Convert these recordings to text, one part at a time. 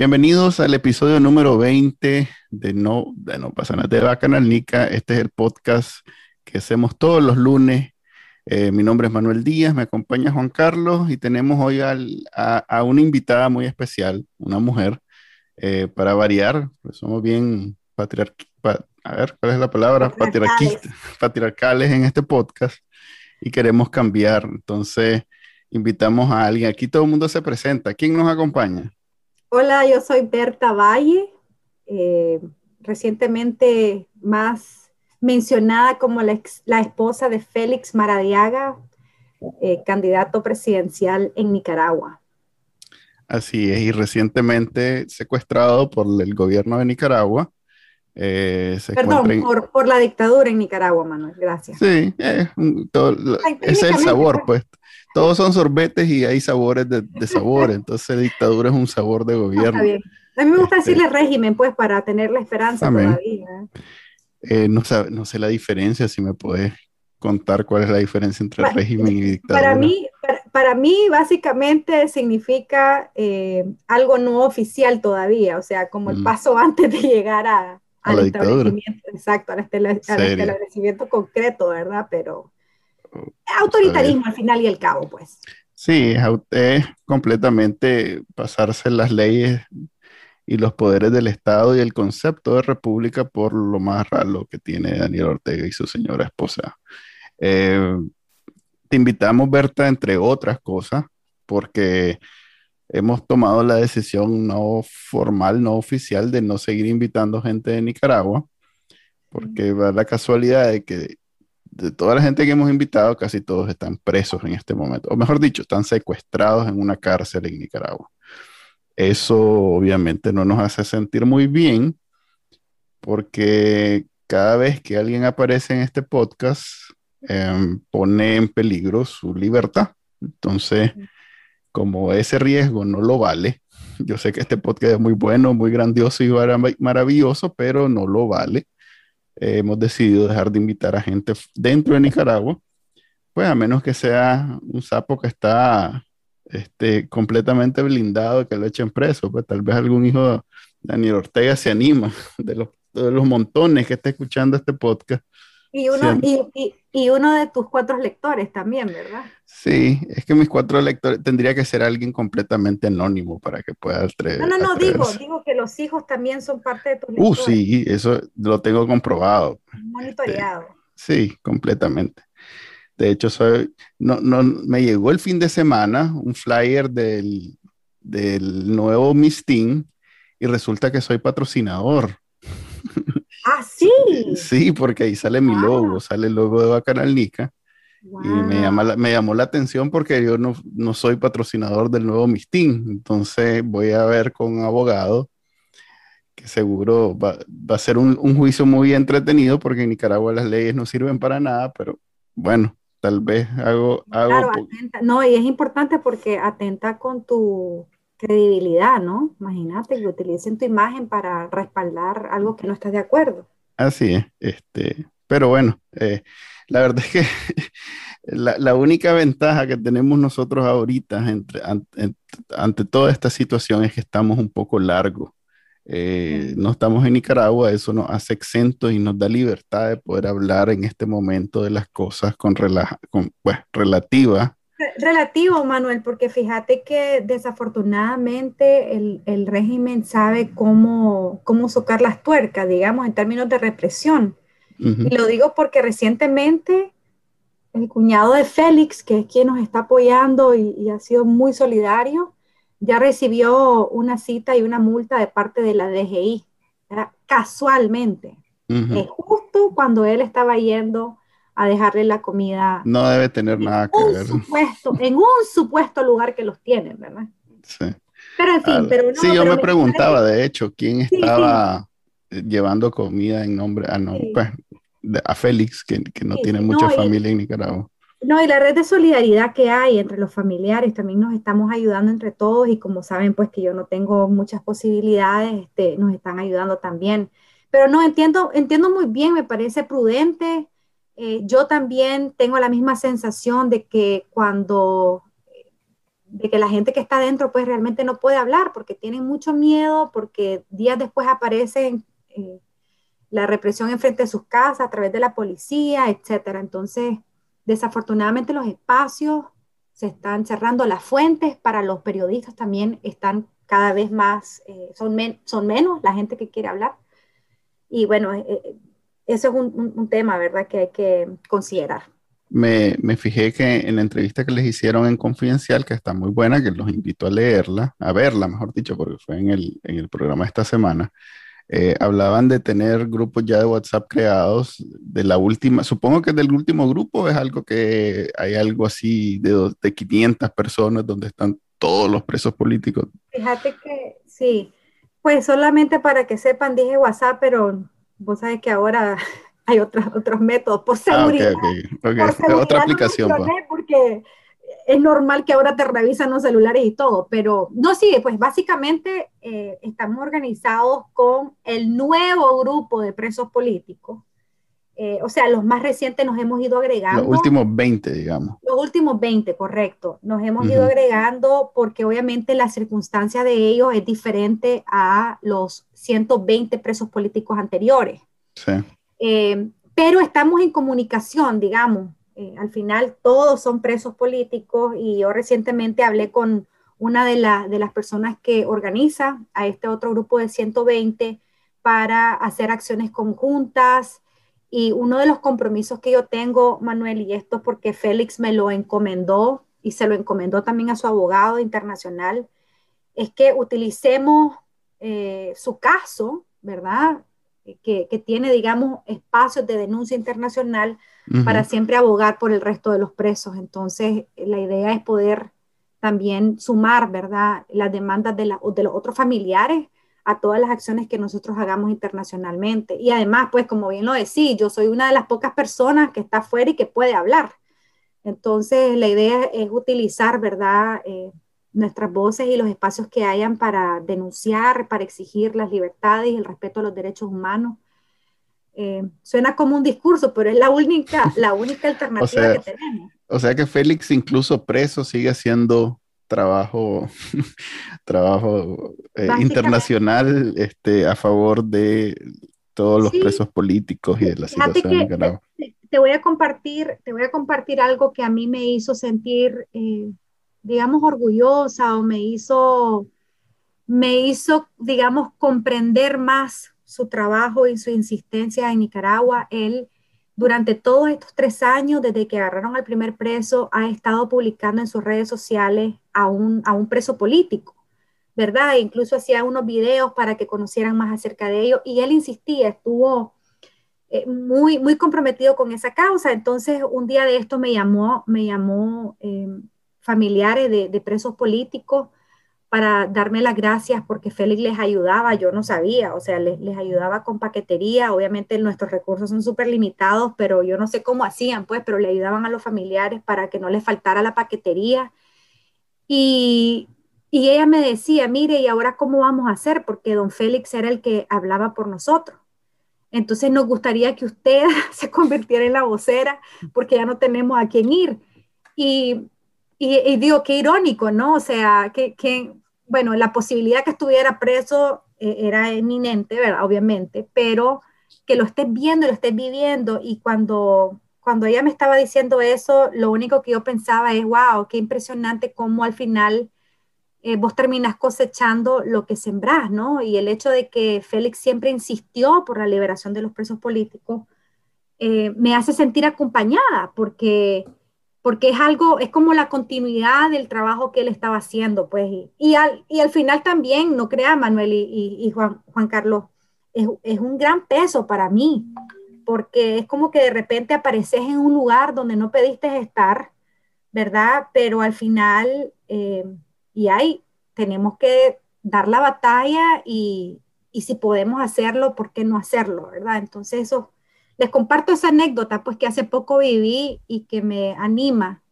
Bienvenidos al episodio número 20 de No, de no pasa nada de Bacanal Nica. Este es el podcast que hacemos todos los lunes. Eh, mi nombre es Manuel Díaz, me acompaña Juan Carlos y tenemos hoy a, una invitada muy especial, una mujer, eh, para variar, pues somos bien patriarcales, a ver, ¿cuál es la palabra? Patriarcales. patriarcales en este podcast y queremos cambiar. Entonces, invitamos a alguien. Aquí todo el mundo se presenta. ¿Quién nos acompaña? Hola, yo soy Berta Valle, eh, recientemente más mencionada como la, esposa de Félix Maradiaga, eh, candidato presidencial en Nicaragua. Así es, y recientemente secuestrado por el gobierno de Nicaragua. Eh, Perdón, por, la dictadura en Nicaragua, Manuel, gracias. Sí, ese es el sabor, pues todos son sorbetes y hay sabores de, de sabor, entonces dictadura es un sabor de gobierno. A mí me gusta este, decirle régimen, pues, para tener la esperanza todavía. Eh, no, no, sé la diferencia, si me puedes contar cuál es la diferencia entre régimen y dictadura. Para mí, para, mí básicamente significa eh, algo no oficial todavía, o sea, como el paso antes de llegar a, al la establecimiento, exacto, al, establecimiento concreto, ¿verdad? Pero Autoritarismo al final y al cabo, pues. Sí, es, completamente pasarse las leyes y los poderes del Estado y el concepto de república por lo más raro que tiene Daniel Ortega y su señora esposa. Eh, te invitamos, Berta, entre otras cosas, porque hemos tomado la decisión no formal, no oficial, de no seguir invitando gente de Nicaragua, porque va la casualidad de que de toda la gente que hemos invitado, casi todos están presos en este momento, o mejor dicho, están secuestrados en una cárcel en Nicaragua. Eso obviamente no nos hace sentir muy bien, porque cada vez que alguien aparece en este podcast, em, pone en peligro su libertad. Entonces, como ese riesgo no lo vale, yo sé que este podcast es muy bueno, muy grandioso y maravilloso, pero no lo vale. Hemos decidido dejar de invitar a gente dentro de Nicaragua, pues a menos que sea un sapo que está este, completamente blindado, que lo echen preso, pues tal vez algún hijo de Daniel Ortega se anima de los, de los montones que está escuchando este podcast y uno, y, y, uno de tus cuatro lectores también, ¿verdad? Sí, es que mis cuatro lectores tendría que ser alguien completamente anónimo para que pueda No, no, no, digo, digo que los hijos también son parte de tus lectores. Uh, sí, eso lo tengo comprobado. Monitoreado. Este, sí, completamente. De hecho, soy, no, no, me llegó el fin de semana un flyer del, del nuevo Mistin y resulta que soy patrocinador. Ah, sí. Sí, porque ahí sale mi logo, sale el logo de Bacanal Nica. Y me, llama me llamó la atención porque yo no, no soy patrocinador del nuevo Mistín. Entonces voy a ver con un abogado que seguro va, va a ser un, un, juicio muy entretenido porque en Nicaragua las leyes no sirven para nada, pero bueno, tal vez hago... hago claro, no, y es importante porque atenta con tu credibilidad, ¿no? Imagínate que utilicen tu imagen para respaldar algo que no estás de acuerdo. Así es, este, pero bueno, eh, la verdad es que la, única ventaja que tenemos nosotros ahorita entre, ante, toda esta situación es que estamos un poco largos. Eh, no estamos en Nicaragua, eso nos hace exentos y nos da libertad de poder hablar en este momento de las cosas con, con pues, relativa relativo, Manuel, porque fíjate que desafortunadamente el, régimen sabe cómo, cómo socar las tuercas, digamos, en términos de represión. Y lo digo porque recientemente el cuñado de Félix, que es quien nos está apoyando y, ha sido muy solidario, ya recibió una cita y una multa de parte de la DGI, casualmente. Es justo cuando él estaba yendo a dejarle la comida. No debe tener nada que ver. Supuesto, en un supuesto lugar que los tienen, ¿verdad? Sí. Pero en fin, pero Sí, yo me preguntaba, de hecho, quién estaba llevando comida en nombre, a, no, pues, a Félix, que, no tiene mucha familia en Nicaragua. No, y la red de solidaridad que hay entre los familiares, también nos estamos ayudando entre todos y como saben, pues que yo no tengo muchas posibilidades, este, nos están ayudando también. Pero no, entiendo, entiendo muy bien, me parece prudente. Eh, yo también tengo la misma sensación de que cuando, de que la gente que está adentro pues realmente no puede hablar porque tienen mucho miedo, porque días después aparecen eh, la represión enfrente de sus casas a través de la policía, etcétera. Entonces, Desafortunadamente los espacios se están cerrando, las fuentes para los periodistas también están cada vez más, eh, son, son menos la gente que quiere hablar. Y bueno, eh, eh, eso es un, tema, ¿verdad?, que hay que considerar. Me, me, fijé que en la entrevista que les hicieron en Confidencial, que está muy buena, que los invito a leerla, a verla, mejor dicho, porque fue en el, en el programa esta semana, eh, hablaban de tener grupos ya de WhatsApp creados de la última, supongo que del último grupo es algo que hay algo así de, de 500 personas donde están todos los presos políticos. Fíjate que sí, pues solamente para que sepan dije WhatsApp, pero vos sabes que ahora hay otros otros métodos por ah, seguridad. otra aplicación. Pues. porque es normal que ahora te revisan los celulares y todo, pero no, sí, pues básicamente eh, estamos organizados con el nuevo grupo de presos políticos. Eh, o sea, los más recientes nos hemos ido agregando. Los últimos 20, digamos. Los últimos 20, correcto. Nos hemos ido agregando porque obviamente la circunstancia de ellos es diferente a los 120 presos políticos anteriores. Sí. Eh, pero estamos en comunicación, digamos, eh, al final todos son presos políticos y yo recientemente hablé con una de, de las personas que organiza a este otro grupo de 120 para hacer acciones conjuntas. Y uno de los compromisos que yo tengo, Manuel, y esto porque Félix me lo encomendó y se lo encomendó también a su abogado internacional, es que utilicemos eh, su caso, ¿verdad? Que, que, tiene, digamos, espacios de denuncia internacional para siempre abogar por el resto de los presos. Entonces, la idea es poder también sumar, ¿verdad?, las demandas de, de los otros familiares a todas las acciones que nosotros hagamos internacionalmente. Y además, pues como bien lo decía, yo soy una de las pocas personas que está afuera y que puede hablar. Entonces, la idea es utilizar, ¿verdad?, eh, nuestras voces y los espacios que hayan para denunciar, para exigir las libertades y el respeto a los derechos humanos eh, suena como un discurso, pero es la única, la única alternativa que tenemos. O sea que Félix, incluso preso, sigue haciendo trabajo, trabajo eh, internacional este, a favor de todos los presos políticos y de la situación en Nicaragua. Te, voy a compartir, te voy a compartir algo que a mí me hizo sentir, eh, digamos, orgullosa o me hizo, me hizo, digamos, comprender más su trabajo y su insistencia en Nicaragua. Él, durante todos estos tres años, desde que agarraron al primer preso, ha estado publicando en sus redes sociales a un, a un preso político, ¿verdad? E incluso hacía unos videos para que conocieran más acerca de ello. Y él insistía, estuvo eh, muy, muy comprometido con esa causa. Entonces, un día de esto me llamó, me llamó eh, familiares de, de presos políticos para darme las gracias porque Félix les ayudaba, yo no sabía, o sea, les, les ayudaba con paquetería, obviamente nuestros recursos son súper limitados, pero yo no sé cómo hacían, pues, pero le ayudaban a los familiares para que no les faltara la paquetería. Y, y ella me decía, mire, ¿y ahora cómo vamos a hacer? Porque don Félix era el que hablaba por nosotros. Entonces nos gustaría que usted se convirtiera en la vocera porque ya no tenemos a quién ir. Y, y, digo, qué irónico, ¿no? O sea, que, que bueno, la posibilidad que estuviera preso eh, era inminente, ¿verdad? Obviamente, pero que lo estés viendo lo estés viviendo y cuando, cuando ella me estaba diciendo eso, lo único que yo pensaba es, wow, qué impresionante cómo al final eh, vos terminas cosechando lo que sembrás, ¿no? Y el hecho de que Félix siempre insistió por la liberación de los presos políticos eh, me hace sentir acompañada porque porque es algo, es como la continuidad del trabajo que él estaba haciendo, pues, y, al, y al final también, no crea Manuel y, Juan, Carlos, es, es, un gran peso para mí, porque es como que de repente apareces en un lugar donde no pediste estar, ¿verdad? Pero al final, eh, y hay, tenemos que dar la batalla y, y si podemos hacerlo, ¿por qué no hacerlo? ¿Verdad? Entonces eso, les comparto esa anécdota, pues que hace poco viví y que me anima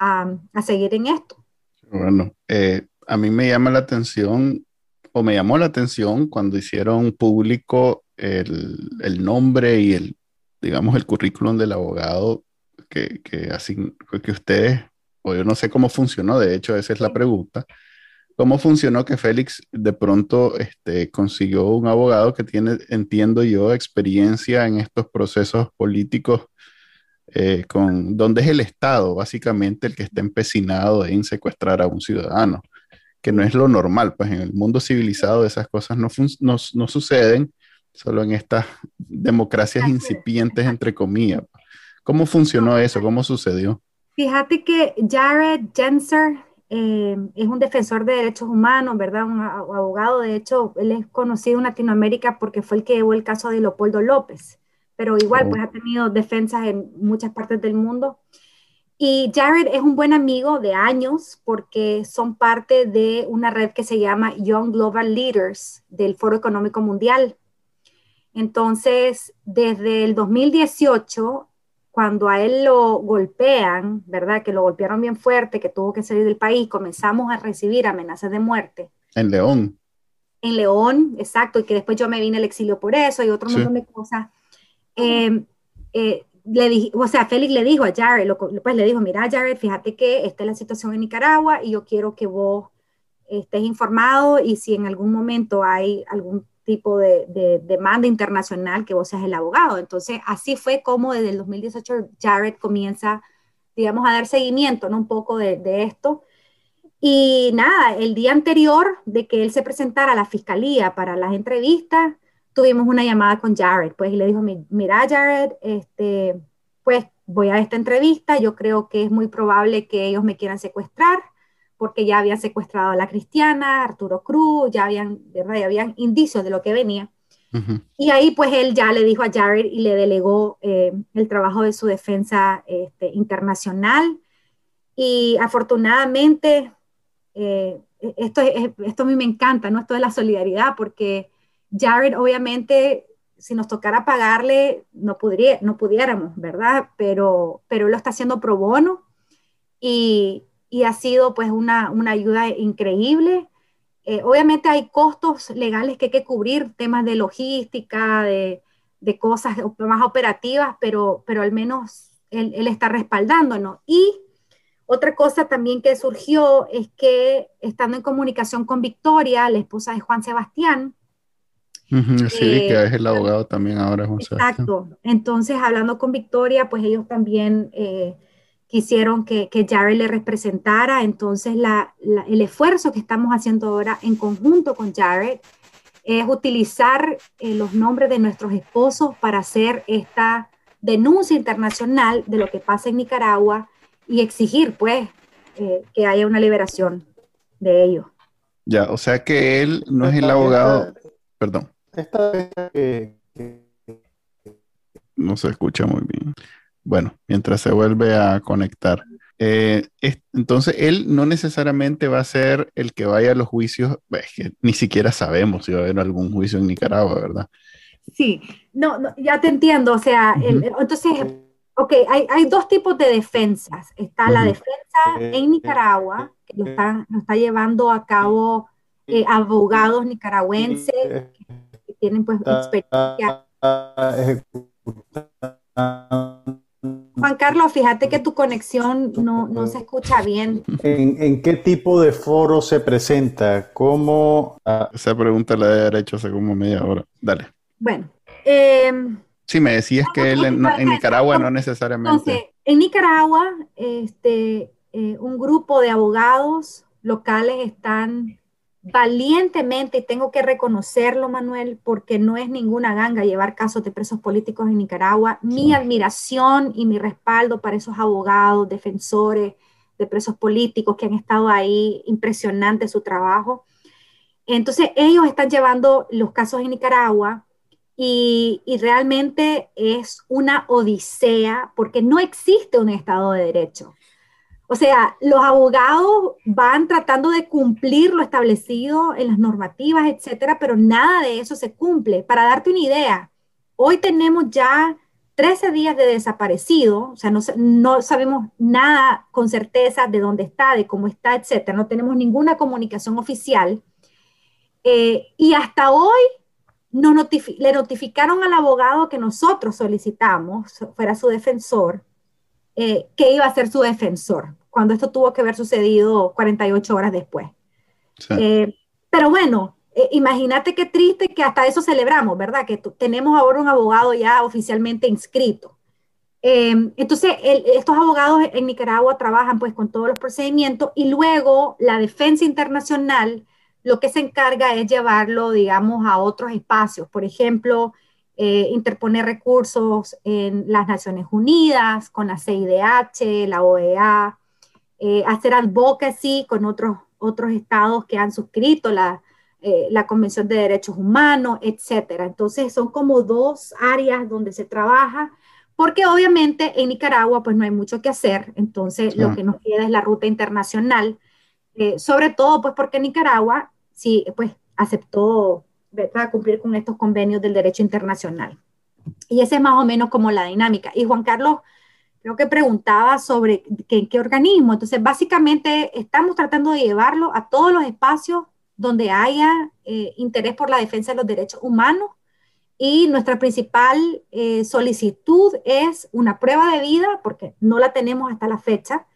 a, a seguir en esto. Bueno, eh, a mí me llama la atención, o me llamó la atención cuando hicieron público el, el nombre y el, digamos, el currículum del abogado que, que, así, que ustedes, o yo no sé cómo funcionó, de hecho, esa es la pregunta, ¿Cómo funcionó que Félix de pronto este, consiguió un abogado que tiene, entiendo yo, experiencia en estos procesos políticos, eh, con, donde es el Estado básicamente el que está empecinado en sequestrar a un ciudadano, que no es lo normal, pues en el mundo civilizado esas cosas no, no, no suceden, solo en estas democracias incipientes, entre comillas. ¿Cómo funcionó eso? ¿Cómo sucedió? Fíjate que Jared Jenser eh, es un defensor de derechos humanos, ¿verdad? Un abogado, de hecho, él es conocido en Latinoamérica porque fue el que llevó el caso de Leopoldo López, pero igual, oh. pues ha tenido defensas en muchas partes del mundo. Y Jared es un buen amigo de años porque son parte de una red que se llama Young Global Leaders del Foro Económico Mundial. Entonces, desde el 2018, cuando a él lo golpean, ¿verdad? Que lo golpearon bien fuerte, que tuvo que salir del país, comenzamos a recibir amenazas de muerte. En León. En León, exacto, y que después yo me vine al exilio por eso y otro montón de cosas. Em, eh, le dije, o sea, Félix le dijo a Jared, pues le dijo, mira Jared, fíjate que esta es la situación en Nicaragua y yo quiero que vos estés informado y si en algún momento hay algún tipo de, demanda internacional que vos seas el abogado. Entonces, así fue como desde el 2018 Jared comienza, digamos, a dar seguimiento, ¿no? Un poco de, esto. Y nada, el día anterior de que él se presentara a la fiscalía para las entrevistas, tuvimos una llamada con Jared, pues, y le dijo, mira, Jared, este, pues, voy a esta entrevista, yo creo que es muy probable que ellos me quieran secuestrar, porque ya habían secuestrado a la cristiana, Arturo Cruz, ya habían, ¿verdad? habían indicios de lo que venía. Y ahí pues él ya le dijo a Jared y le delegó eh, el trabajo de su defensa este, internacional. Y afortunadamente, eh, esto, esto a mí me encanta, ¿no? Esto de la solidaridad, porque Jared obviamente, si nos tocara pagarle, no, podría, no pudiéramos, ¿verdad? Pero, pero él lo está haciendo pro bono. Y, y ha sido pues una, una ayuda increíble. Eh, obviamente hay costos legales que hay que cubrir, temas de logística, de, de cosas más operativas, pero, pero al menos él, él, está respaldándonos. Y otra cosa también que surgió es que estando en comunicación con Victoria, la esposa de Juan Sebastián, sí, que eh, es el abogado también ahora, Juan Exacto. Entonces, hablando con Victoria, pues ellos también eh, quisieron que, que Jared le representara. Entonces, el esfuerzo que estamos haciendo ahora en conjunto con Jared es utilizar eh, los nombres de nuestros esposos para hacer esta denuncia internacional de lo que pasa en Nicaragua y exigir, pues, eh, que haya una liberación de ellos. Ya, o sea que él no es el abogado. Perdón. no se escucha muy bien. Bueno, mientras se vuelve a conectar. Eh, entonces, él no necesariamente va a ser el que vaya a los juicios, que ni siquiera sabemos si va a haber algún juicio en Nicaragua, ¿verdad? Sí, no, ya te entiendo, o sea, entonces, ok, hay, dos tipos de defensas. Está la defensa en Nicaragua, que lo, lo está llevando a cabo eh, abogados nicaragüenses que tienen pues experiencia Juan Carlos, fíjate que tu conexión no, se escucha bien. ¿En, qué tipo de foro se presenta? ¿Cómo? Ah, Esa pregunta la de derecho hace como media hora. Dale. Bueno. Eh, sí, me decías que él en, Nicaragua no necesariamente. Entonces, en Nicaragua, este, eh, un grupo de abogados locales están valientemente, y tengo que reconocerlo, Manuel, porque no es ninguna ganga llevar casos de presos políticos en Nicaragua. Mi admiración y mi respaldo para esos abogados, defensores de presos políticos que han estado ahí, impresionante su trabajo. Entonces, ellos están llevando los casos en Nicaragua y, y realmente es una odisea porque no existe un Estado de Derecho. O sea, los abogados van tratando de cumplir lo establecido en las normativas, etcétera, pero nada de eso se cumple. Para darte una idea, hoy tenemos ya 13 días de desaparecido, o sea, no, sabemos nada con certeza de dónde está, de cómo está, etcétera. No tenemos ninguna comunicación oficial. Eh, y hasta hoy le notificaron al abogado que nosotros solicitamos, fuera su defensor, eh, que iba a ser su defensor, cuando esto tuvo que haber sucedido 48 horas después. Eh, pero bueno, eh, imagínate qué triste que hasta eso celebramos, ¿verdad? Que tenemos ahora un abogado ya oficialmente inscrito. entonces, estos abogados en Nicaragua trabajan pues con todos los procedimientos y luego la defensa internacional lo que se encarga es llevarlo, digamos, a otros espacios. Por ejemplo, eh, interponer recursos en las Naciones Unidas, con la CIDH, la OEA, eh, hacer advocacy con otros, otros estados que han suscrito la, eh, la Convención de Derechos Humanos, etcétera. Entonces son como dos áreas donde se trabaja, porque obviamente en Nicaragua pues no hay mucho que hacer, entonces lo que nos queda es la ruta internacional, sobre todo pues porque Nicaragua sí pues aceptó a cumplir con estos convenios del derecho internacional. Y esa es más o menos como la dinámica. Y Juan Carlos creo que preguntaba sobre qué, qué organismo. Entonces, básicamente estamos tratando de llevarlo a todos los espacios donde haya eh, interés por la defensa de los derechos humanos. Y nuestra principal eh, solicitud es una prueba de vida, porque no la tenemos hasta la fecha.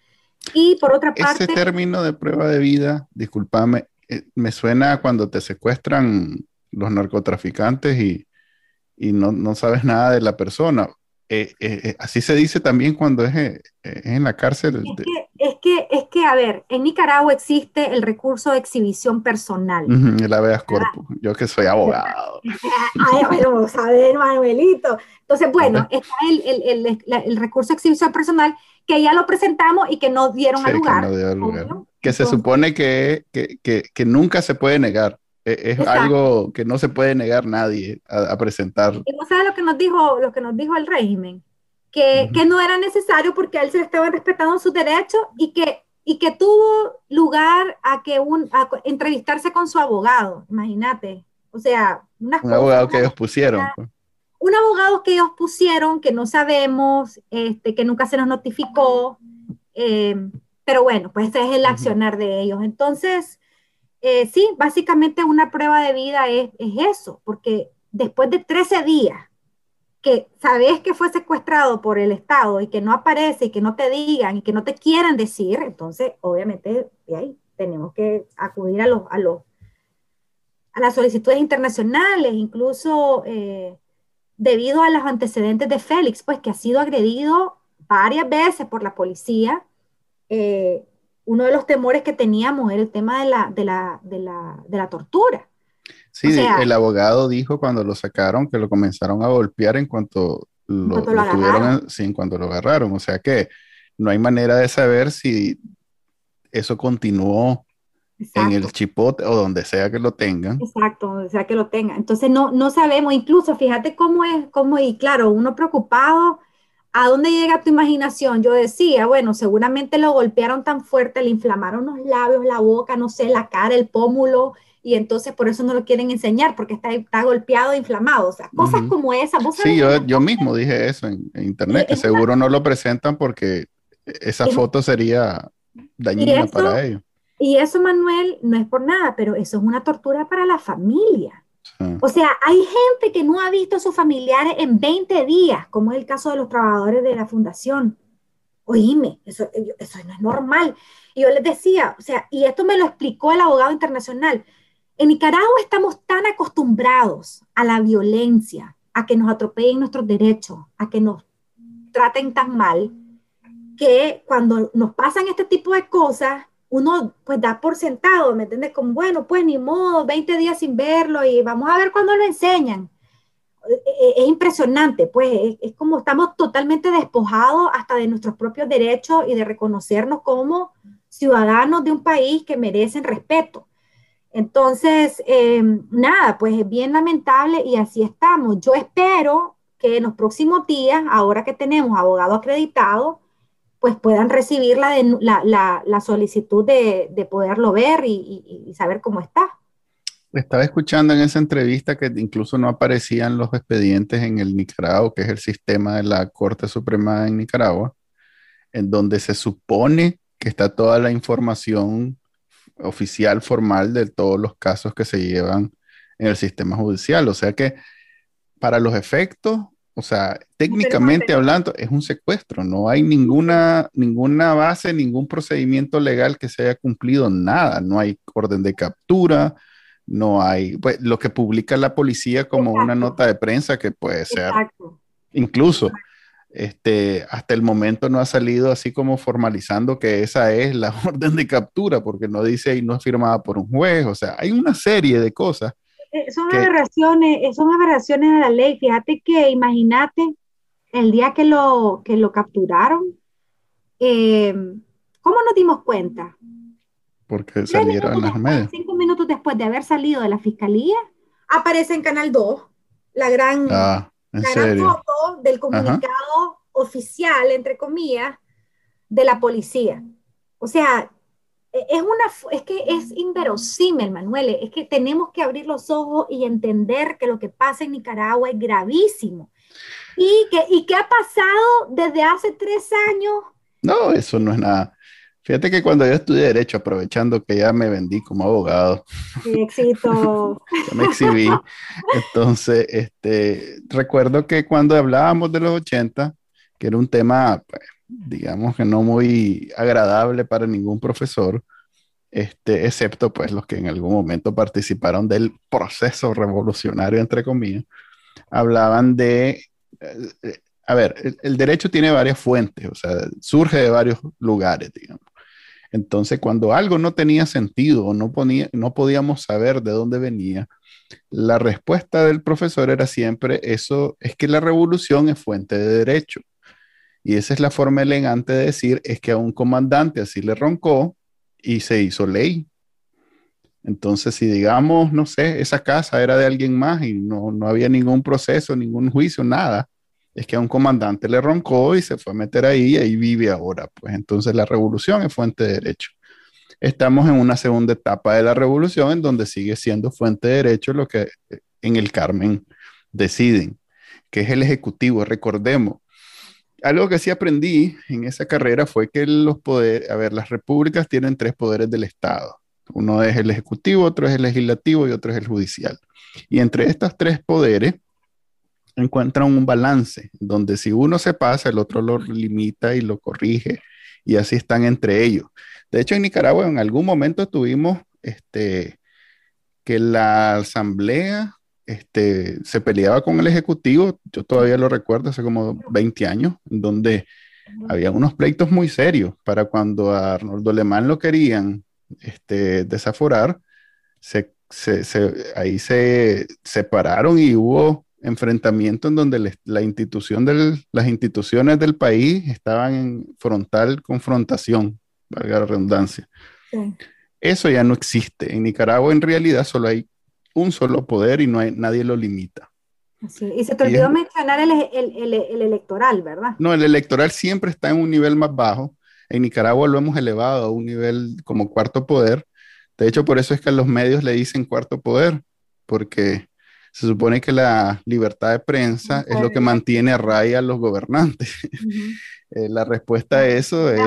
Y por otra parte... Ese término de prueba de vida, discúlpame, eh, me suena cuando te secuestran los narcotraficantes y, no, sabes nada de la persona. Eh, eh, eh, así se dice también cuando es, en la cárcel. Es que, es que, a ver, en Nicaragua existe el recurso de exhibición personal. el habeas corpus. Yo que soy abogado. Ay, bueno, a ver, Manuelito. Entonces, bueno, está el, recurso de exhibición personal que ya lo presentamos y que no dieron lugar. Que, se supone que, que, nunca se puede negar. E-, es algo que no se puede negar nadie a, presentar. Y vos sabes lo que nos dijo, lo que nos dijo el régimen, que, que no era necesario porque a él se le estaban respetando sus derechos y que, y que tuvo lugar a que un, a entrevistarse con su abogado, imagínate. O sea, un abogado que ellos pusieron. Pues. Un abogado que ellos pusieron, que no sabemos, este, que nunca se nos notificó, eh, pero bueno, pues ese es el accionar de ellos. Entonces, eh, sí, básicamente una prueba de vida es, eso, porque después de 13 días que sabes que fue secuestrado por el Estado y que no aparece y que no te digan y que no te quieran decir, entonces obviamente de ahí tenemos que acudir a los, a los a las solicitudes internacionales, incluso eh, debido a los antecedentes de Félix, pues que ha sido agredido varias veces por la policía, eh, uno de los temores que teníamos era el tema de la, de la, de la, de la tortura. Sí, el abogado dijo cuando lo sacaron que lo comenzaron a golpear en cuanto lo, lo, tuvieron, sí, en cuanto lo agarraron. O sea que no hay manera de saber si eso continuó en el chipote o donde sea que lo tengan. Exacto, donde sea que lo tengan. Entonces no, no sabemos, incluso fíjate cómo es, cómo, y claro, uno preocupado ¿A dónde llega tu imaginación? Yo decía, bueno, seguramente lo golpearon tan fuerte, le inflamaron los labios, la boca, no sé, la cara, el pómulo, y entonces por eso no lo quieren enseñar, porque está, está golpeado, inflamado, o sea, cosas como esas. sí, yo, yo, mismo dije eso en, internet, que seguro no lo presentan porque esa foto sería dañina para ellos. Y eso, Manuel, no es por nada, pero eso es una tortura para la familia. O sea, hay gente que no ha visto a sus familiares en 20 días, como es el caso de los trabajadores de la fundación. Oíme, eso, eso no es normal. Y yo les decía, o sea, y esto me lo explicó el abogado internacional. En Nicaragua estamos tan acostumbrados a la violencia, a que nos atropellen nuestros derechos, a que nos traten tan mal, que cuando nos pasan este tipo de cosas, uno pues da por sentado, ¿me entiendes? Como, bueno, pues ni modo, 20 días sin verlo y vamos a ver cuándo lo enseñan. E, e, es, impresionante, pues es, como estamos totalmente despojados hasta de nuestros propios derechos y de reconocernos como ciudadanos de un país que merecen respeto. Entonces, em, nada, pues es bien lamentable y así estamos. Yo espero que en los próximos días, ahora que tenemos abogado acreditado, pues puedan recibir la, la, solicitud de, poderlo ver y, saber cómo está. Estaba escuchando en esa entrevista que incluso no aparecían los expedientes en el Nicaragua, que es el sistema de la Corte Suprema en Nicaragua, en donde se supone que está toda la información oficial, formal de todos los casos que se llevan en el sistema judicial. O sea que para los efectos o sea, técnicamente hablando, es un secuestro. No hay ninguna, ninguna base, ningún procedimiento legal que se haya cumplido, nada. No hay orden de captura, no hay pues, lo que publica la policía como una nota de prensa que puede ser. Incluso, este, hasta el momento no ha salido así como formalizando que esa es la orden de captura, porque no dice y no es firmada por un juez. O sea, hay una serie de cosas eh, son aberraciones, eh, son aberraciones de la ley. Fíjate que imagínate el día que lo, que lo capturaron, eh, ¿cómo nos dimos cuenta? Porque salieron las medias. Cinco minutos después de haber salido de la fiscalía, aparece en Canal 2 la gran, ah, foto del comunicado oficial, entre comillas, de la policía. O sea, es, una, es que es inverosímil, Manuel, es que tenemos que abrir los ojos y entender que lo que pasa en Nicaragua es gravísimo. ¿Y que y qué ha pasado desde hace tres años? No, eso no es nada. Fíjate que cuando yo estudié Derecho, aprovechando que ya me vendí como abogado. éxito. me exhibí. Entonces, este, recuerdo que cuando hablábamos de los 80, que era un tema pues, digamos que no muy agradable para ningún profesor, este, excepto pues los que en algún momento participaron del proceso revolucionario, entre comillas, hablaban de, eh, a ver, el, derecho tiene varias fuentes, o sea, surge de varios lugares, digamos. Entonces, cuando algo no tenía sentido o no, ponía, no podíamos saber de dónde venía, la respuesta del profesor era siempre, eso es que la revolución es fuente de derecho. Y esa es la forma elegante de decir, es que a un comandante así le roncó y se hizo ley. Entonces, si digamos, no sé, esa casa era de alguien más y no, no había ningún proceso, ningún juicio, nada, es que a un comandante le roncó y se fue a meter ahí y ahí vive ahora. Pues entonces la revolución es fuente de derecho. Estamos en una segunda etapa de la revolución en donde sigue siendo fuente de derecho lo que en el Carmen deciden, que es el Ejecutivo. Recordemos, algo que sí aprendí en esa carrera fue que los poderes, a ver, las repúblicas tienen tres poderes del Estado. Uno es el ejecutivo, otro es el legislativo y otro es el judicial. Y entre estos tres poderes encuentran un balance, donde si uno se pasa, el otro lo limita y lo corrige, y así están entre ellos. De hecho, en Nicaragua en algún momento tuvimos este, que la asamblea este, se peleaba con el Ejecutivo, yo todavía lo recuerdo hace como 20 años, donde había unos pleitos muy serios para cuando a Arnoldo Alemán lo querían este, desaforar, ahí se separaron y hubo enfrentamiento en donde la institución las instituciones del país estaban en frontal confrontación, valga la redundancia. Eso ya no existe. En Nicaragua en realidad solo hay un solo poder y no hay, nadie lo limita. Y se te olvidó mencionar el, electoral, ¿verdad? No, el electoral siempre está en un nivel más bajo. En Nicaragua lo hemos elevado a un nivel como cuarto poder. De hecho, por eso es que a los medios le dicen cuarto poder, porque se supone que la libertad de prensa es lo que mantiene a raya a los gobernantes. Eh, la respuesta a eso es...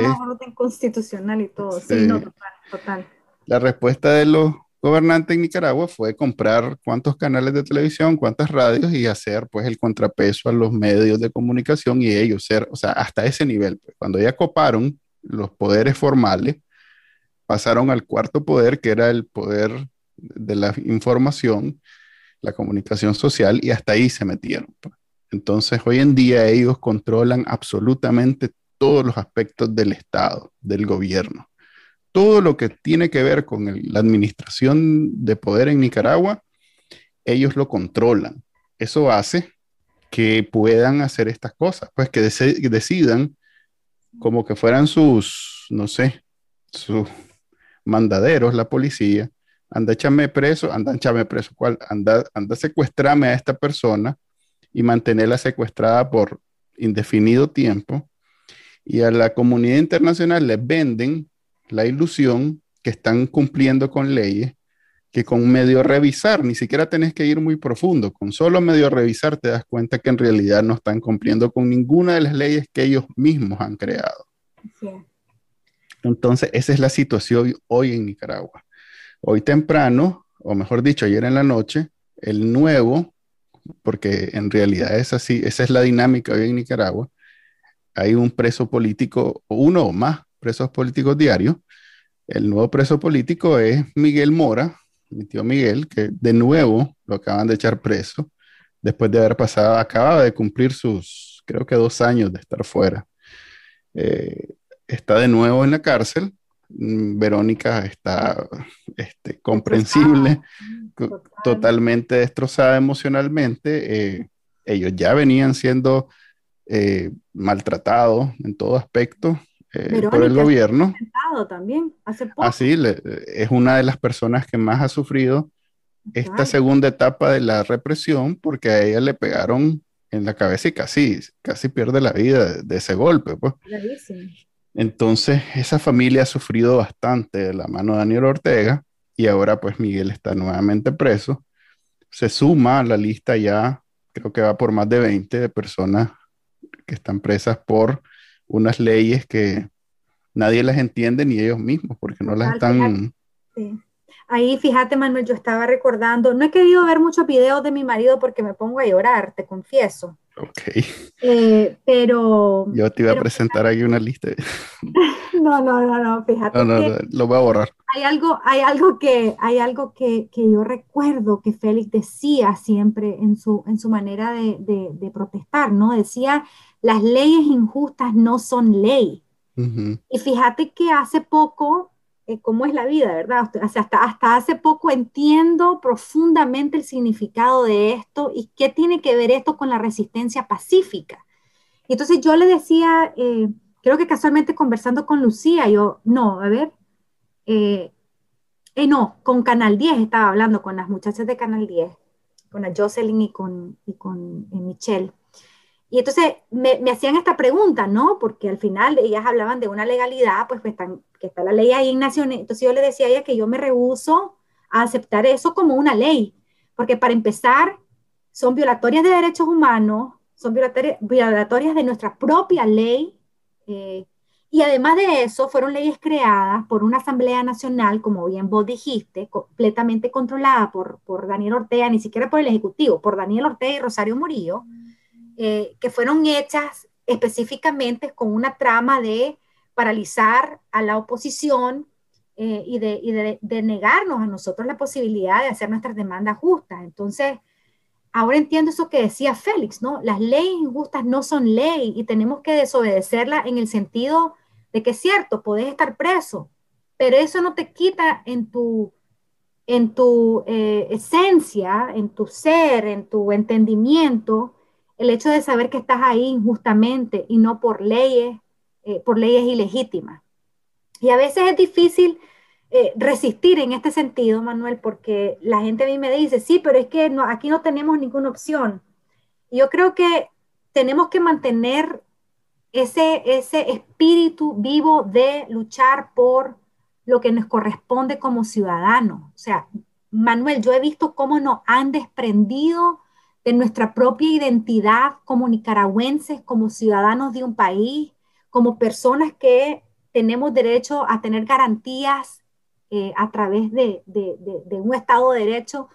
constitucional y todo, sí, no, total, total. La respuesta de los gobernante en Nicaragua fue comprar cuántos canales de televisión, cuántas radios y hacer pues el contrapeso a los medios de comunicación y ellos ser, o sea, hasta ese nivel. Pues, cuando ya coparon los poderes formales, pasaron al cuarto poder, que era el poder de la información, la comunicación social, y hasta ahí se metieron. Pues. Entonces, hoy en día ellos controlan absolutamente todos los aspectos del Estado, del gobierno todo lo que tiene que ver con la administración de poder en Nicaragua, ellos lo controlan. Eso hace que puedan hacer estas cosas, pues que decidan como que fueran sus, no sé, sus mandaderos, la policía, anda échame preso, anda échame preso, ¿cuál? Anda, anda secuestrame a esta persona y mantenerla secuestrada por indefinido tiempo Y a la comunidad internacional les venden la ilusión que están cumpliendo con leyes que con medio revisar, ni siquiera tenés que ir muy profundo, con solo medio revisar te das cuenta que en realidad no están cumpliendo con ninguna de las leyes que ellos mismos han creado. Entonces, esa es la situación hoy en Nicaragua. Hoy temprano, o mejor dicho, ayer en la noche, el nuevo, porque en realidad es así, esa es la dinámica hoy en Nicaragua, hay un preso político, uno o más presos políticos diarios. El nuevo preso político es Miguel Mora, mi tío Miguel, que de nuevo lo acaban de echar preso, después de haber pasado, acababa de cumplir sus, creo que dos años de estar fuera. Eh, está de nuevo en la cárcel. Mm, Verónica está este, comprensible, totalmente destrozada emocionalmente. Eh, ellos ya venían siendo eh, maltratados en todo aspecto. Eh, por el gobierno. También, hace poco. Así, es una de las personas que más ha sufrido esta segunda etapa de la represión porque a ella le pegaron en la cabeza y casi, casi pierde la vida de, ese golpe. Pues. Entonces, esa familia ha sufrido bastante de la mano de Daniel Ortega y ahora pues Miguel está nuevamente preso. Se suma a la lista ya, creo que va por más de 20 de personas que están presas por unas leyes que nadie las entiende ni ellos mismos, porque no las están... Ahí, fíjate, Manuel, yo estaba recordando, no he querido ver muchos videos de mi marido porque me pongo a llorar, te confieso. Ok. Eh, pero... Yo te iba a presentar aquí una lista. no, no, no, no, fíjate. No, no, lo voy a borrar. Hay algo, hay algo, que, hay algo que, que, yo recuerdo que Félix decía siempre en su, en su manera de, de, de protestar, ¿no? Decía, las leyes injustas no son ley. Y fíjate que hace poco, eh, cómo es la vida, ¿verdad? hasta, hasta hace poco entiendo profundamente el significado de esto y qué tiene que ver esto con la resistencia pacífica. Y entonces yo le decía, eh, creo que casualmente conversando con Lucía, yo, no, a ver, eh, no, con Canal 10 estaba hablando con las muchachas de Canal 10, con la Jocelyn y con, y con Michelle. Y entonces me, hacían esta pregunta, ¿no? Porque al final ellas hablaban de una legalidad, pues, pues que está la ley ahí en Naciones. Entonces yo le decía a ella que yo me rehuso a aceptar eso como una ley, porque para empezar, son violatorias de derechos humanos, son violatorias, de nuestra propia ley. Eh, y además de eso, fueron leyes creadas por una Asamblea Nacional, como bien vos dijiste, completamente controlada por, por Daniel Ortega, ni siquiera por el Ejecutivo, por Daniel Ortega y Rosario Murillo. Eh, que fueron hechas específicamente con una trama de paralizar a la oposición eh, y, de, negarnos a nosotros la posibilidad de hacer nuestras demandas justas. Entonces, ahora entiendo eso que decía Félix, ¿no? Las leyes injustas no son ley y tenemos que desobedecerlas en el sentido de que es cierto, podés estar preso, pero eso no te quita en tu, en tu eh, esencia, en tu ser, en tu entendimiento, el hecho de saber que estás ahí injustamente y no por leyes, eh, por leyes ilegítimas. Y a veces es difícil eh, resistir en este sentido, Manuel, porque la gente a mí me dice, sí, pero es que no, aquí no tenemos ninguna opción. yo creo que tenemos que mantener ese, ese espíritu vivo de luchar por lo que nos corresponde como ciudadanos. O sea, Manuel, yo he visto cómo nos han desprendido de nuestra propia identidad como nicaragüenses, como ciudadanos de un país, como personas que tenemos derecho a tener garantías eh, a través de, un Estado de Derecho.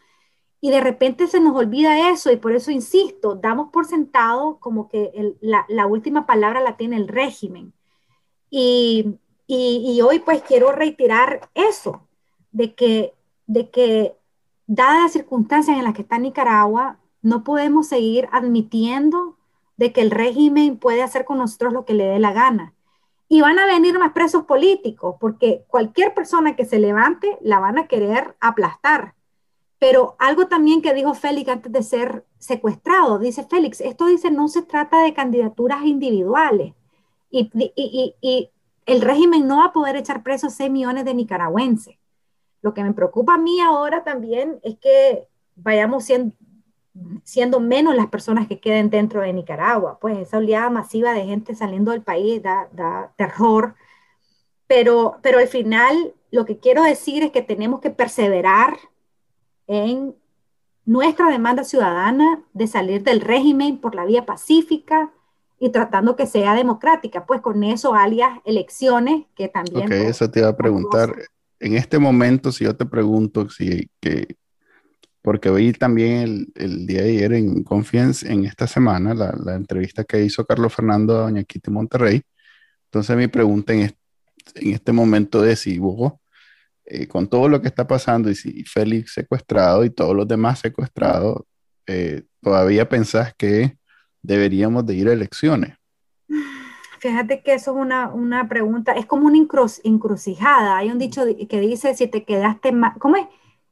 Y de repente se nos olvida eso y por eso insisto, damos por sentado como que la, última palabra la tiene el régimen. Y, y, hoy pues quiero reiterar eso, de que, de que dadas las circunstancias en las que está Nicaragua, no podemos seguir admitiendo de que el régimen puede hacer con nosotros lo que le dé la gana. Y van a venir más presos políticos, porque cualquier persona que se levante la van a querer aplastar. Pero algo también que dijo Félix antes de ser secuestrado, dice Félix, esto dice no se trata de candidaturas individuales. Y, y el régimen no va a poder echar presos 6 millones de nicaragüenses. Lo que me preocupa a mí ahora también es que vayamos siendo, siendo menos las personas que queden dentro de Nicaragua. Pues esa oleada masiva de gente saliendo del país da, da terror. Pero, pero al final lo que quiero decir es que tenemos que perseverar en nuestra demanda ciudadana de salir del régimen por la vía pacífica y tratando que sea democrática, pues con eso alias elecciones que también... Ok, eso te iba a preguntar. En este momento, si yo te pregunto si que, porque vi también el, día de ayer en Confiance, en esta semana, la, entrevista que hizo Carlos Fernando a Doña Kitty Monterrey, entonces mi pregunta en, en este momento es si eh, con todo lo que está pasando y si Félix secuestrado y todos los demás secuestrados, eh, todavía pensás que deberíamos de ir a elecciones? Fíjate que eso es una, una pregunta, es como una encrucijada. Hay un dicho que dice, si te quedaste, ¿cómo es?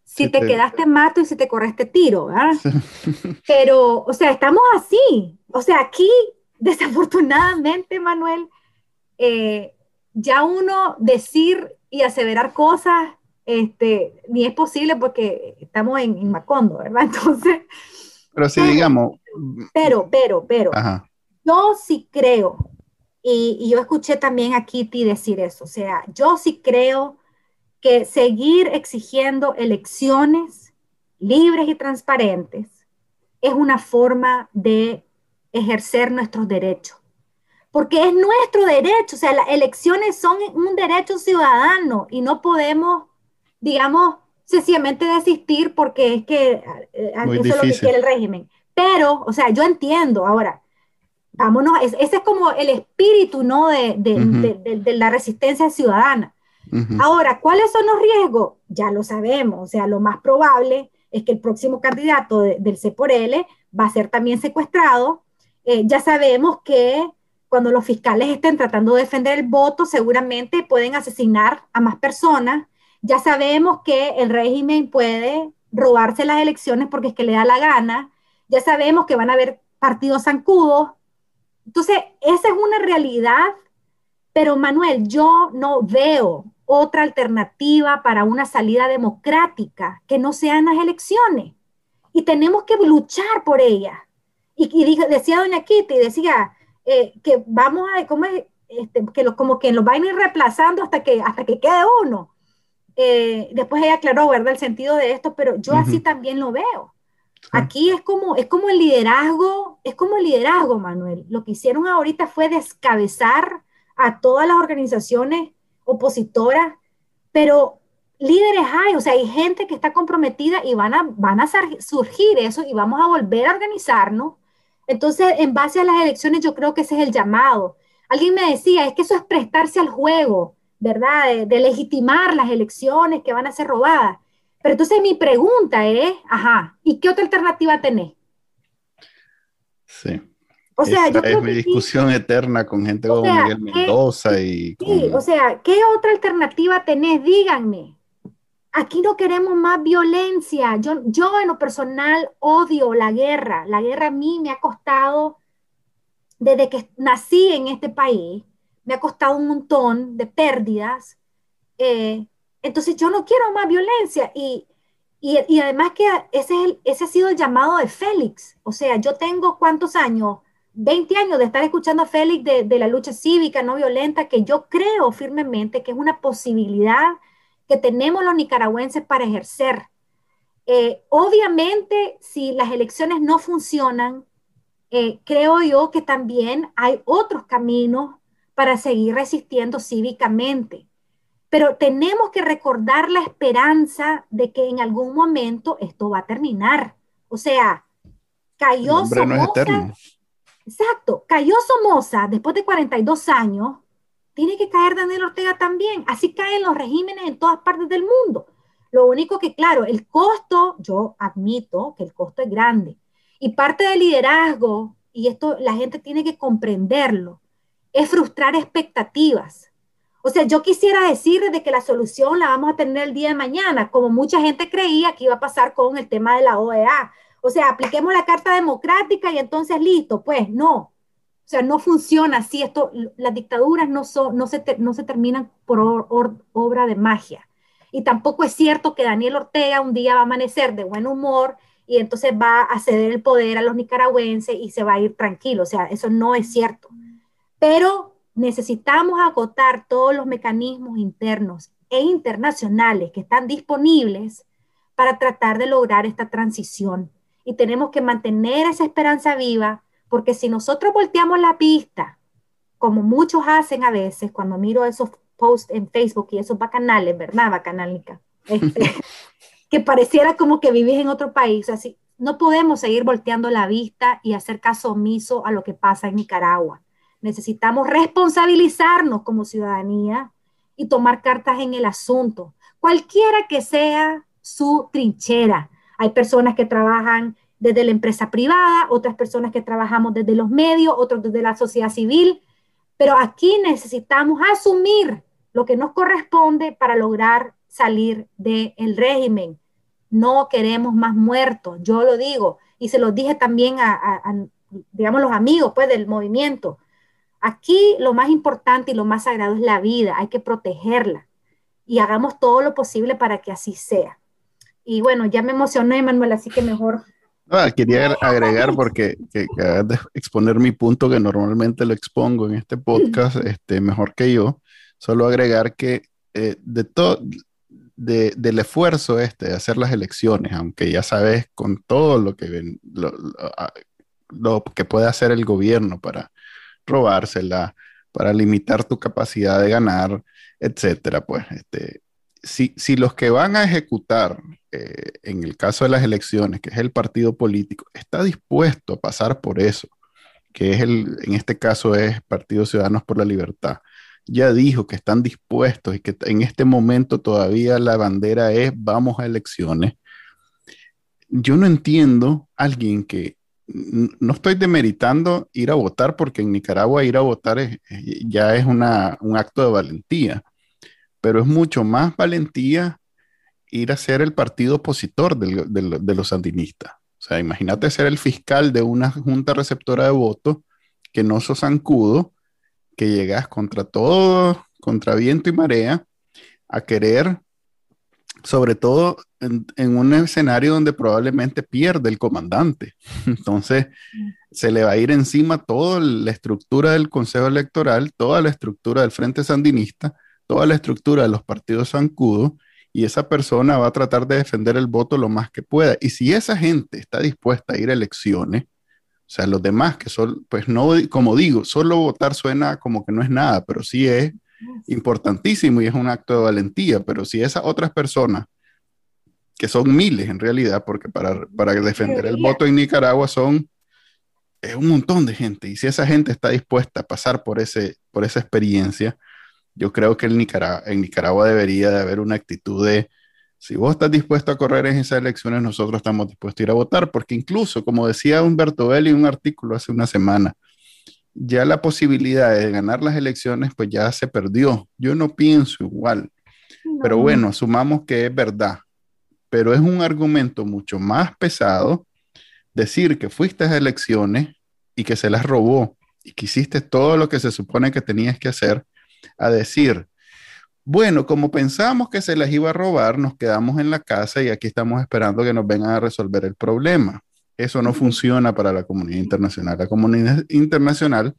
Si, te, quedaste mato y si te correste tiro, ¿verdad? Pero, o sea, estamos así. O sea, aquí, desafortunadamente, Manuel, eh, ya uno decir y aseverar cosas, este, ni es posible porque estamos en, Macondo, ¿verdad? Entonces... Pero si digamos... Pero, pero, pero, yo sí creo, y, y, yo escuché también a Kitty decir eso, o sea, yo sí creo que seguir exigiendo elecciones libres y transparentes es una forma de ejercer nuestros derechos porque es nuestro derecho, o sea, las elecciones son un derecho ciudadano y no podemos, digamos, sencillamente desistir porque es que eh, eso es lo que quiere el régimen. Pero, o sea, yo entiendo ahora, vámonos, ese es como el espíritu, ¿no? De, de, la resistencia ciudadana. Ahora, ¿cuáles son los riesgos? Ya lo sabemos, o sea, lo más probable es que el próximo candidato del C por L va a ser también secuestrado. Eh, ya sabemos que cuando los fiscales estén tratando de defender el voto, seguramente pueden asesinar a más personas. Ya sabemos que el régimen puede robarse las elecciones porque es que le da la gana. Ya sabemos que van a haber partidos zancudos. Entonces, esa es una realidad, pero Manuel, yo no veo otra alternativa para una salida democrática que no sean las elecciones. Y tenemos que luchar por ellas. Y, y decía doña Kitty, decía, eh, que vamos a, como, este, que lo, como que los van a ir reemplazando hasta que, hasta que quede uno. Eh, después ella aclaró, ¿verdad?, el sentido de esto, pero yo así también lo veo. Aquí es como, es como el liderazgo, es como el liderazgo, Manuel. Lo que hicieron ahorita fue descabezar a todas las organizaciones opositoras, pero líderes hay, o sea, hay gente que está comprometida y van a, van a surgir eso y vamos a volver a organizarnos entonces, en base a las elecciones, yo creo que ese es el llamado. Alguien me decía, es que eso es prestarse al juego, ¿verdad? De, legitimar las elecciones que van a ser robadas. Pero entonces mi pregunta es, ajá, ¿y qué otra alternativa tenés? Sí. O sea, yo es mi discusión eterna con gente como Miguel Mendoza y... Sí, o sea, ¿qué otra alternativa tenés? Díganme. Aquí no queremos más violencia. Yo, yo en lo personal odio la guerra. La guerra a mí me ha costado, desde que nací en este país, me ha costado un montón de pérdidas. Eh, entonces yo no quiero más violencia. Y, y, además que ese, es ese ha sido el llamado de Félix. O sea, yo tengo cuántos años, 20 años de estar escuchando a Félix de, de la lucha cívica no violenta, que yo creo firmemente que es una posibilidad que tenemos los nicaragüenses para ejercer. Eh, obviamente, si las elecciones no funcionan, eh, creo yo que también hay otros caminos para seguir resistiendo cívicamente. Pero tenemos que recordar la esperanza de que en algún momento esto va a terminar. O sea, cayó Somoza. Exacto, cayó Somoza después de 42 años tiene que caer Daniel Ortega también. Así caen los regímenes en todas partes del mundo. Lo único que, claro, el costo, yo admito que el costo es grande. Y parte del liderazgo, y esto la gente tiene que comprenderlo, es frustrar expectativas. O sea, yo quisiera decir de que la solución la vamos a tener el día de mañana, como mucha gente creía que iba a pasar con el tema de la OEA. O sea, apliquemos la Carta Democrática y entonces listo. Pues no, o sea, no funciona así. Esto, las dictaduras no, son, no, se, no se terminan por obra de magia. Y tampoco es cierto que Daniel Ortega un día va a amanecer de buen humor y entonces va a ceder el poder a los nicaragüenses y se va a ir tranquilo. O sea, eso no es cierto. Pero necesitamos agotar todos los mecanismos internos e internacionales que están disponibles para tratar de lograr esta transición. Y tenemos que mantener esa esperanza viva, porque si nosotros volteamos la pista, como muchos hacen a veces, cuando miro esos posts en Facebook y esos bacanales, ¿verdad, bacanálica? Este, que pareciera como que vivís en otro país. Así, no podemos seguir volteando la vista y hacer caso omiso a lo que pasa en Nicaragua. Necesitamos responsabilizarnos como ciudadanía y tomar cartas en el asunto, cualquiera que sea su trinchera. Hay personas que trabajan desde la empresa privada, otras personas que trabajamos desde los medios, otros desde la sociedad civil, pero aquí necesitamos asumir lo que nos corresponde para lograr salir del régimen. No queremos más muertos, yo lo digo, y se lo dije también a, digamos, los amigos pues, del movimiento. Aquí lo más importante y lo más sagrado es la vida, hay que protegerla y hagamos todo lo posible para que así sea. Y bueno, ya me emocioné, Manuel, así que mejor. quería agregar porque que, de exponer mi punto que normalmente lo expongo en este podcast, este, mejor que yo. Solo agregar que eh, de todo, del esfuerzo este de hacer las elecciones, aunque ya sabes con todo lo que, lo, que puede hacer el gobierno para robársela, para limitar tu capacidad de ganar, etcétera, pues este, si, si los que van a ejecutar, eh, en el caso de las elecciones, que es el partido político, está dispuesto a pasar por eso, que es el, en este caso es Partido Ciudadanos por la Libertad, ya dijo que están dispuestos y que en este momento todavía la bandera es vamos a elecciones. Yo no entiendo a alguien que no estoy demeritando ir a votar porque en Nicaragua ir a votar ya es un acto de valentía, pero es mucho más valentía ir a ser el partido opositor de los sandinistas. O sea, imagínate ser el fiscal de una junta receptora de votos que no sos zancudo que llegas contra todo, contra viento y marea, a querer, sobre todo en, un escenario donde probablemente pierde el comandante. Entonces, se le va a ir encima toda la estructura del Consejo Electoral, toda la estructura del Frente Sandinista, toda la estructura de los partidos zancudos, y esa persona va a tratar de defender el voto lo más que pueda. Y si esa gente está dispuesta a ir a elecciones, o sea, los demás que son, pues no, como digo, solo votar suena como que no es nada, pero sí es importantísimo y es un acto de valentía, pero si esas otras personas, que son miles en realidad, porque para, para defender el voto en Nicaragua son es un montón de gente, y si esa gente está dispuesta a pasar por, ese, por esa experiencia, yo creo que el Nicaragua, en Nicaragua debería de haber una actitud de si vos estás dispuesto a correr en esas elecciones, nosotros estamos dispuestos a ir a votar, porque incluso, como decía Humberto Belli en un artículo hace una semana, ya la posibilidad de ganar las elecciones, pues ya se perdió. Yo no pienso igual, pero bueno, asumamos que es verdad, pero es un argumento mucho más pesado decir que fuiste a elecciones y que se las robó y que hiciste todo lo que se supone que tenías que hacer, a decir, bueno, como pensamos que se las iba a robar, nos quedamos en la casa y aquí estamos esperando que nos vengan a resolver el problema. Eso no funciona para la comunidad internacional. La comunidad internacional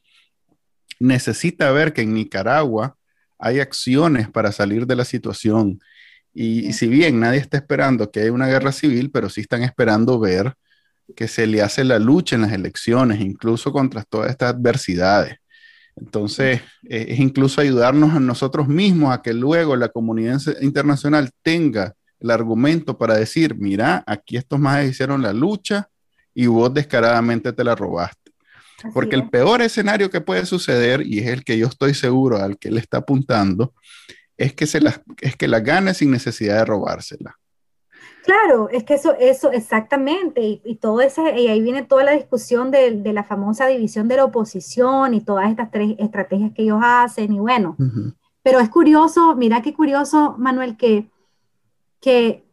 necesita ver que en Nicaragua hay acciones para salir de la situación. Y, si bien nadie está esperando que haya una guerra civil, pero sí están esperando ver que se le hace la lucha en las elecciones, incluso contra todas estas adversidades. Entonces, eh, es incluso ayudarnos a nosotros mismos a que luego la comunidad internacional tenga el argumento para decir, mira, aquí estos más hicieron la lucha y vos descaradamente te la robaste. Porque el peor escenario que puede suceder, y es el que yo estoy seguro al que él está apuntando, es que, se las, es que la gane sin necesidad de robársela. Claro, es que eso, eso exactamente, y, todo ese, y ahí viene toda la discusión de, la famosa división de la oposición y todas estas tres estrategias que ellos hacen, y bueno, pero es curioso, mira qué curioso, Manuel, que, que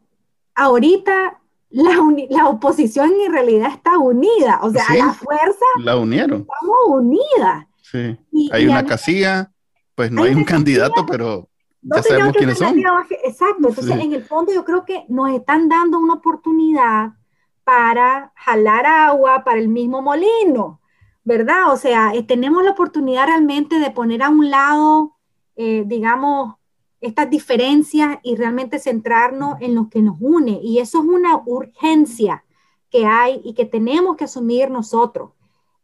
ahorita la, la oposición en realidad está unida, o sea, la fuerza. La unieron. Estamos unidas. Sí, hay una casilla, pues no hay, un candidato, pero ya sabemos quiénes son. Exacto, entonces en el fondo yo creo que nos están dando una oportunidad para jalar agua para el mismo molino, ¿verdad? O sea, eh, tenemos la oportunidad realmente de poner a un lado, eh, digamos, estas diferencias y realmente centrarnos en lo que nos une. Y eso es una urgencia que hay y que tenemos que asumir nosotros.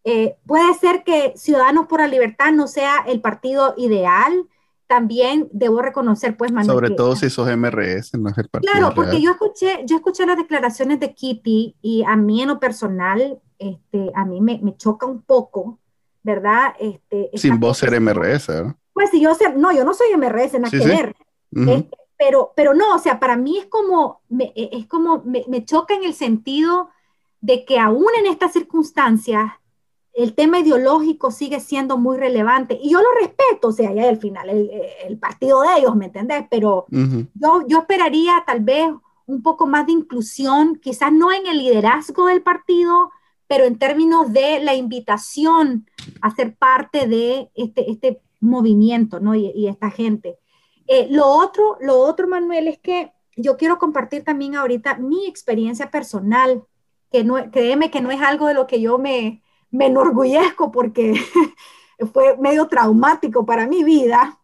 Eh, puede ser que Ciudadanos por la Libertad no sea el partido ideal, también debo reconocer, pues, Manuel, Sobre todo si sos MRS, no es el partido. Claro, porque yo escuché, yo escuché las declaraciones de Kitty y a mí en lo personal, este, a mí me, me choca un poco, ¿verdad? Este, Sin vos ser MRS, ¿verdad? Pues si yo ser, no, yo no soy MRS, nada que ver. Este, pero, pero no, o sea, para mí es como, me, es como, me, me choca en el sentido de que aún en estas circunstancias, el tema ideológico sigue siendo muy relevante y yo lo respeto, o sea, ya al final el, partido de ellos, ¿me entendés? Pero yo, yo esperaría tal vez un poco más de inclusión, quizás no en el liderazgo del partido, pero en términos de la invitación a ser parte de este, este movimiento, ¿no? Y, esta gente. Eh, lo, otro, lo otro, Manuel, es que yo quiero compartir también ahorita mi experiencia personal, que no, créeme que no es algo de lo que yo me, me enorgullezco porque fue medio traumático para mi vida.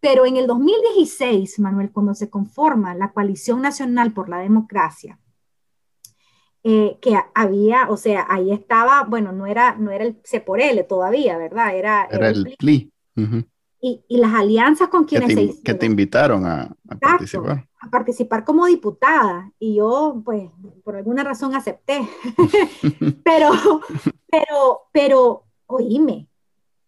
Pero en el 2016, Manuel, cuando se conforma la Coalición Nacional por la Democracia, eh, que había, o sea, ahí estaba, bueno, no era, no era el C por L todavía, ¿verdad? Era, era, el PLI. y, y, las alianzas con quienes que te, se Que te invitaron a, a participar. A participar como diputada. Y yo, pues, por alguna razón acepté. pero, pero, pero, oíme,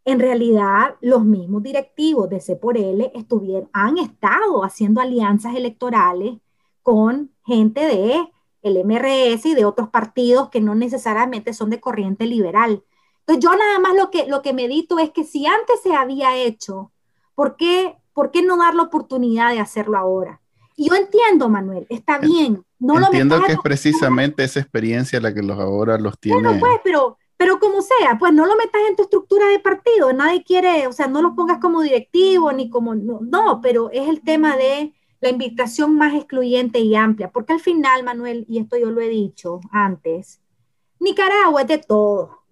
en realidad los mismos directivos de C por L estuvieron, han estado haciendo alianzas electorales con gente de el MRS y de otros partidos que no necesariamente son de corriente liberal. Entonces yo nada más lo que, lo que medito es que si antes se había hecho, ¿por qué, ¿por qué no dar la oportunidad de hacerlo ahora? Y yo entiendo, Manuel, está bien. No entiendo que es precisamente esa experiencia la que los ahora los tiene. Bueno, pues, pero pero como sea, pues no lo metas en tu estructura de partido, nadie quiere, o sea, no lo pongas como directivo ni como, no, pero es el tema de la invitación más excluyente y amplia, porque al final, Manuel, y esto yo lo he dicho antes, Nicaragua es de todo.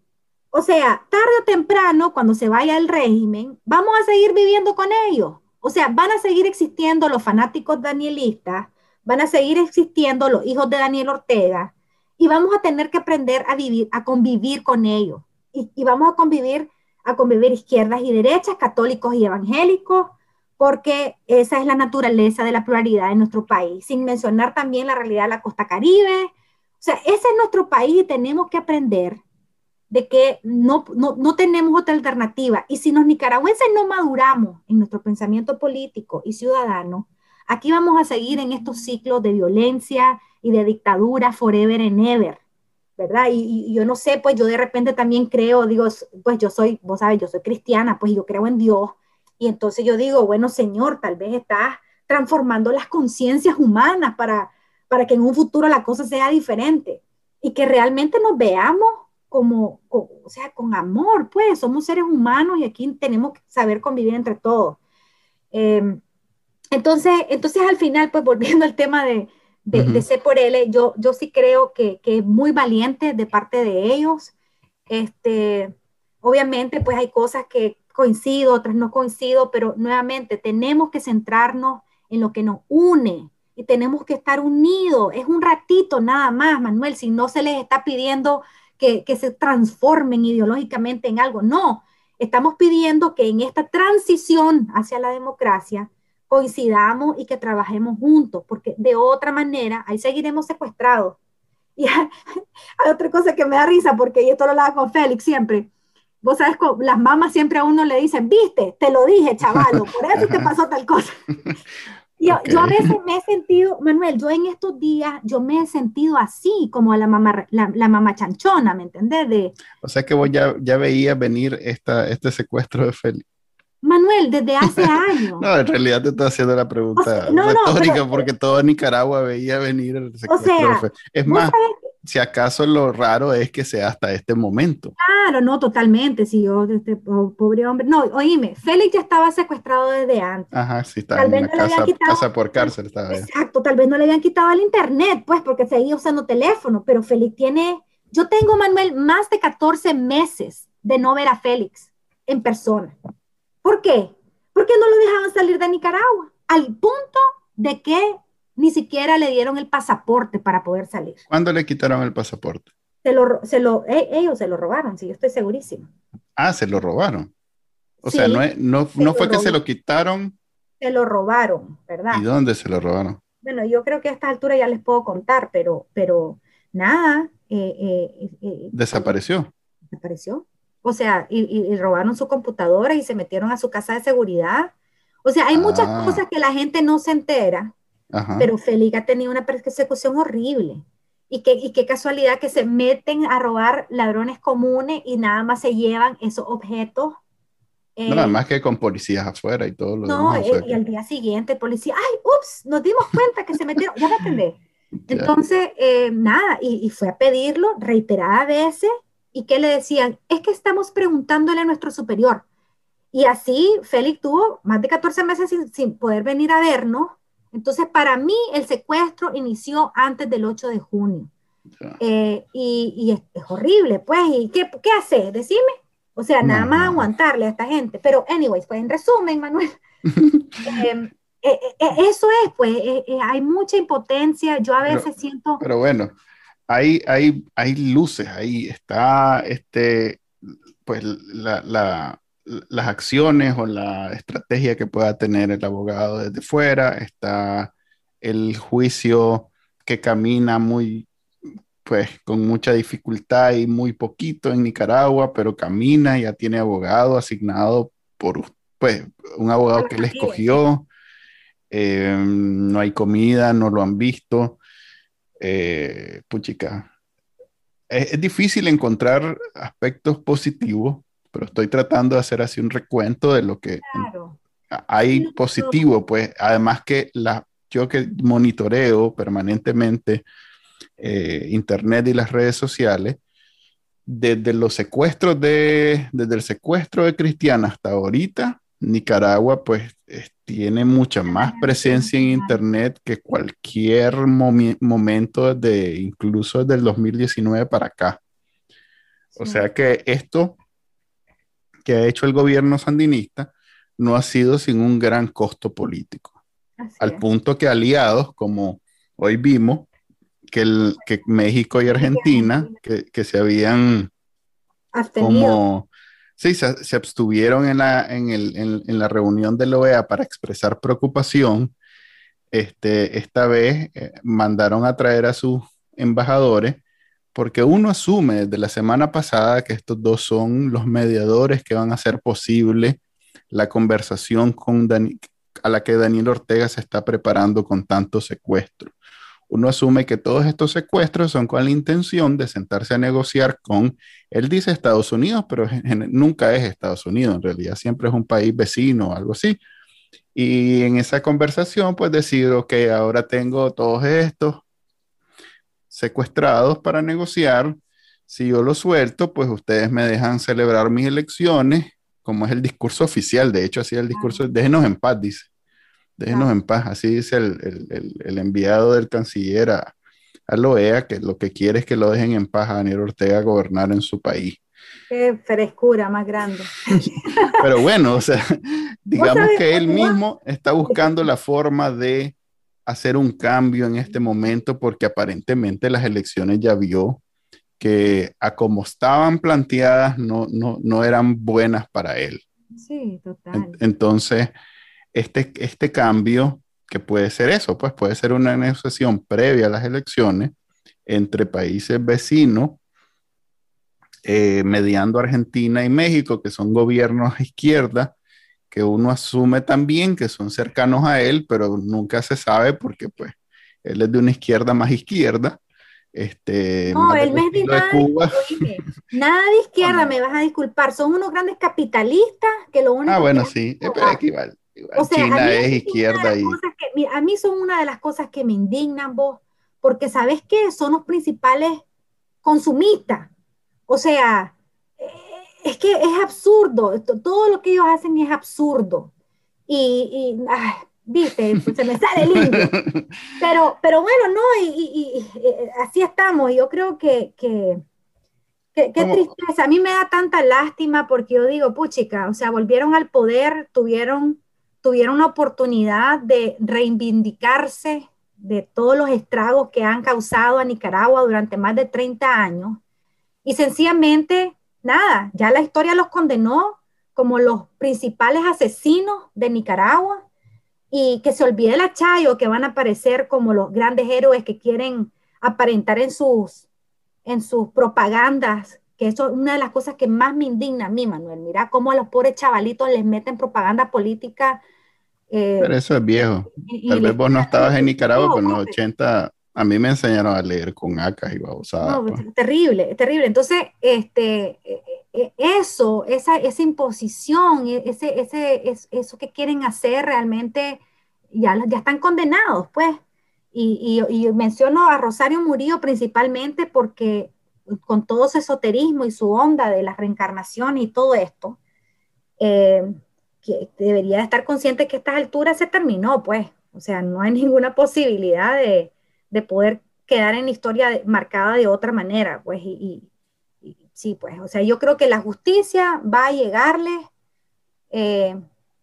O sea, tarde o temprano, cuando se vaya el régimen, vamos a seguir viviendo con ellos. O sea, van a seguir existiendo los fanáticos danielistas, van a seguir existiendo los hijos de Daniel Ortega, y vamos a tener que aprender a vivir, a convivir con ellos. Y, vamos a convivir, a convivir izquierdas y derechas, católicos y evangélicos, porque esa es la naturaleza de la pluralidad en nuestro país, sin mencionar también la realidad de la costa caribe. O sea, ese es nuestro país y tenemos que aprender de que no, no, no, tenemos otra alternativa. Y si los nicaragüenses no maduramos en nuestro pensamiento político y ciudadano, aquí vamos a seguir en estos ciclos de violencia y de dictadura forever and ever, ¿verdad? Y, yo no sé, pues yo de repente también creo, digo, pues yo soy, vos sabes, yo soy cristiana, pues yo creo en Dios, y entonces yo digo, bueno, Señor, tal vez estás transformando las conciencias humanas para, para que en un futuro la cosa sea diferente y que realmente nos veamos como, o sea, con amor, pues somos seres humanos y aquí tenemos que saber convivir entre todos. Em, entonces, entonces al final, pues volviendo al tema de, de, C por L, yo, yo sí creo que, que, es muy valiente de parte de ellos. Este, obviamente, pues hay cosas que coincido, otras no coincido, pero nuevamente tenemos que centrarnos en lo que nos une y tenemos que estar unidos. Es un ratito nada más, Manuel, si no se les está pidiendo que, que se transformen ideológicamente en algo, no. Estamos pidiendo que en esta transición hacia la democracia coincidamos y que trabajemos juntos, porque de otra manera ahí seguiremos secuestrados. Y hay otra cosa que me da risa, porque yo esto lo hablaba con Félix siempre. Vos sabes, las mamás siempre a uno le dicen, viste, te lo dije, chavalo, por eso te pasó tal cosa. Yo, yo, a veces me he sentido, Manuel, yo en estos días, yo me he sentido así, como a la mamá, la, la mamá chanchona, ¿me entendés? De, o sea que vos ya, ya veías venir esta, este secuestro de Félix. Manuel, desde hace años. no, en realidad te estoy haciendo la pregunta retórica porque todo Nicaragua veía venir el o sea, Es más, si acaso lo raro es que sea hasta este momento. Claro, no, totalmente. Sí, yo, este pobre hombre. No, oíme, Félix ya estaba secuestrado desde antes. Ajá, sí, está en una casa, casa, por cárcel. Estaba exacto, tal vez no le habían quitado el internet, pues, porque seguía usando teléfono, pero Félix tiene. Yo tengo, Manuel, más de 14 meses de no ver a Félix en persona. ¿Por qué? Porque no lo dejaban salir de Nicaragua, al punto de que ni siquiera le dieron el pasaporte para poder salir. ¿Cuándo le quitaron el pasaporte? Se lo, se lo, e, ellos se lo robaron, sí, yo estoy segurísimo. Ah, se lo robaron. O sea, no, no, no fue que se lo quitaron. Se lo robaron, ¿verdad? ¿Y dónde se lo robaron? Bueno, yo creo que a esta altura ya les puedo contar, pero, pero nada. Eh, eh, eh, desapareció. Desapareció. O sea, y, robaron su computadora y se metieron a su casa de seguridad. O sea, hay muchas ah. cosas que la gente no se entera pero Félix ha tenido una persecución horrible. Y qué, y qué casualidad que se meten a robar ladrones comunes y nada más se llevan esos objetos. Eh, nada más que con policías afuera y todo lo no, demás. No, y al día siguiente, policía, ay, ups, nos dimos cuenta que se metieron, ya me entendé. Entonces, eh, nada, y, y, fue a pedirlo reiteradas veces, y que le decían, es que estamos preguntándole a nuestro superior. Y así Félix tuvo más de 14 meses sin, sin poder venir a vernos, entonces, para mí, el secuestro inició antes del 8 de junio. Eh, y, es, horrible, pues. ¿Y qué, qué hace? Decime. O sea, nada más aguantarle a esta gente. Pero, anyways, pues en resumen, Manuel, em, eh, eh, eso es, pues, hay mucha impotencia. Yo a veces siento. Pero bueno, hay, hay, hay luces, ahí está, este, pues, la las acciones o la estrategia que pueda tener el abogado desde fuera, está el juicio que camina muy, pues con mucha dificultad y muy poquito en Nicaragua, pero camina, ya tiene abogado asignado por, pues, un abogado que le escogió, eh, no hay comida, no lo han visto, eh, puchica. es difícil encontrar aspectos positivos pero estoy tratando de hacer así un recuento de lo que hay positivo, pues. Además que la, yo que monitoreo permanentemente eh, Internet y las redes sociales, desde los secuestros de, desde el secuestro de Cristiana hasta ahorita, Nicaragua pues tiene mucha más presencia en Internet que cualquier momento de incluso desde el 2019 para acá. O sea que esto que ha hecho el gobierno sandinista no ha sido sin un gran costo político. al punto que aliados, como hoy vimos, que, el, que México y Argentina, que, se habían como... Sí, se, abstuvieron en la, en, el, en, la reunión de la OEA para expresar preocupación. Este, esta vez eh, mandaron a traer a sus embajadores porque uno asume desde la semana pasada que estos dos son los mediadores que van a hacer posible la conversación con a la que Daniel Ortega se está preparando con tanto secuestro. Uno asume que todos estos secuestros son con la intención de sentarse a negociar con, él dice Estados Unidos, pero nunca es Estados Unidos, en realidad siempre es un país vecino o algo así. Y en esa conversación, pues decir, ok, ahora tengo todos estos, secuestrados para negociar. Si yo lo suelto, pues ustedes me dejan celebrar mis elecciones, como es el discurso oficial. De hecho, así es el discurso, déjenos en paz, dice. Déjenos en paz. Así dice el, enviado del canciller a, a la OEA, que lo que quiere es que lo dejen en paz a Daniel Ortega gobernar en su país. Qué frescura más grande. Pero bueno, o sea, digamos que él mismo está buscando la forma de hacer un cambio en este momento porque aparentemente las elecciones ya vio que a como estaban planteadas no, no, eran buenas para él. Sí, total. Entonces, este, este cambio, que puede ser eso, pues puede ser una negociación previa a las elecciones entre países vecinos, eh, mediando Argentina y México, que son gobiernos a izquierda, que uno asume también que son cercanos a él, pero nunca se sabe porque pues él es de una izquierda más izquierda. Este, no, él no es de nada de, nada de izquierda, me vas a disculpar, son unos grandes capitalistas que lo único Ah, bueno, sí, pero equivale. O sea, China es izquierda y... a mí son una de las cosas que me indignan vos, porque sabes que son los principales consumistas. O sea, es que es absurdo, todo lo que ellos hacen es absurdo. Y, viste, pues se me sale el indio. Pero, pero bueno, no, y, eh, así estamos. Yo creo que, que, qué tristeza. A mí me da tanta lástima porque yo digo, puchica, o sea, volvieron al poder, tuvieron, tuvieron una oportunidad de reivindicarse de todos los estragos que han causado a Nicaragua durante más de 30 años. Y sencillamente, nada, ya la historia los condenó como los principales asesinos de Nicaragua y que se olvide la Chayo, que van a aparecer como los grandes héroes que quieren aparentar en sus, en sus propagandas, que eso es una de las cosas que más me indigna a mí, Manuel. Mira cómo a los pobres chavalitos les meten propaganda política eh, pero eso es viejo. Tal vez vos no estabas en Nicaragua, pero en los 80 a mí me enseñaron a leer con acas y babosadas. No, pues. terrible, terrible. Entonces, este, e, e, e, eso, esa, esa imposición, ese, ese, eso que quieren hacer realmente, ya, ya están condenados, pues. Y, y, menciono a Rosario Murillo principalmente porque con todo ese esoterismo y su onda de la reencarnación y todo esto, eh, debería estar consciente que a estas alturas se terminó, pues. O sea, no hay ninguna posibilidad de, de poder quedar en la historia marcada de otra manera, pues. Y, sí, pues. O sea, yo creo que la justicia va a llegarle. Eh,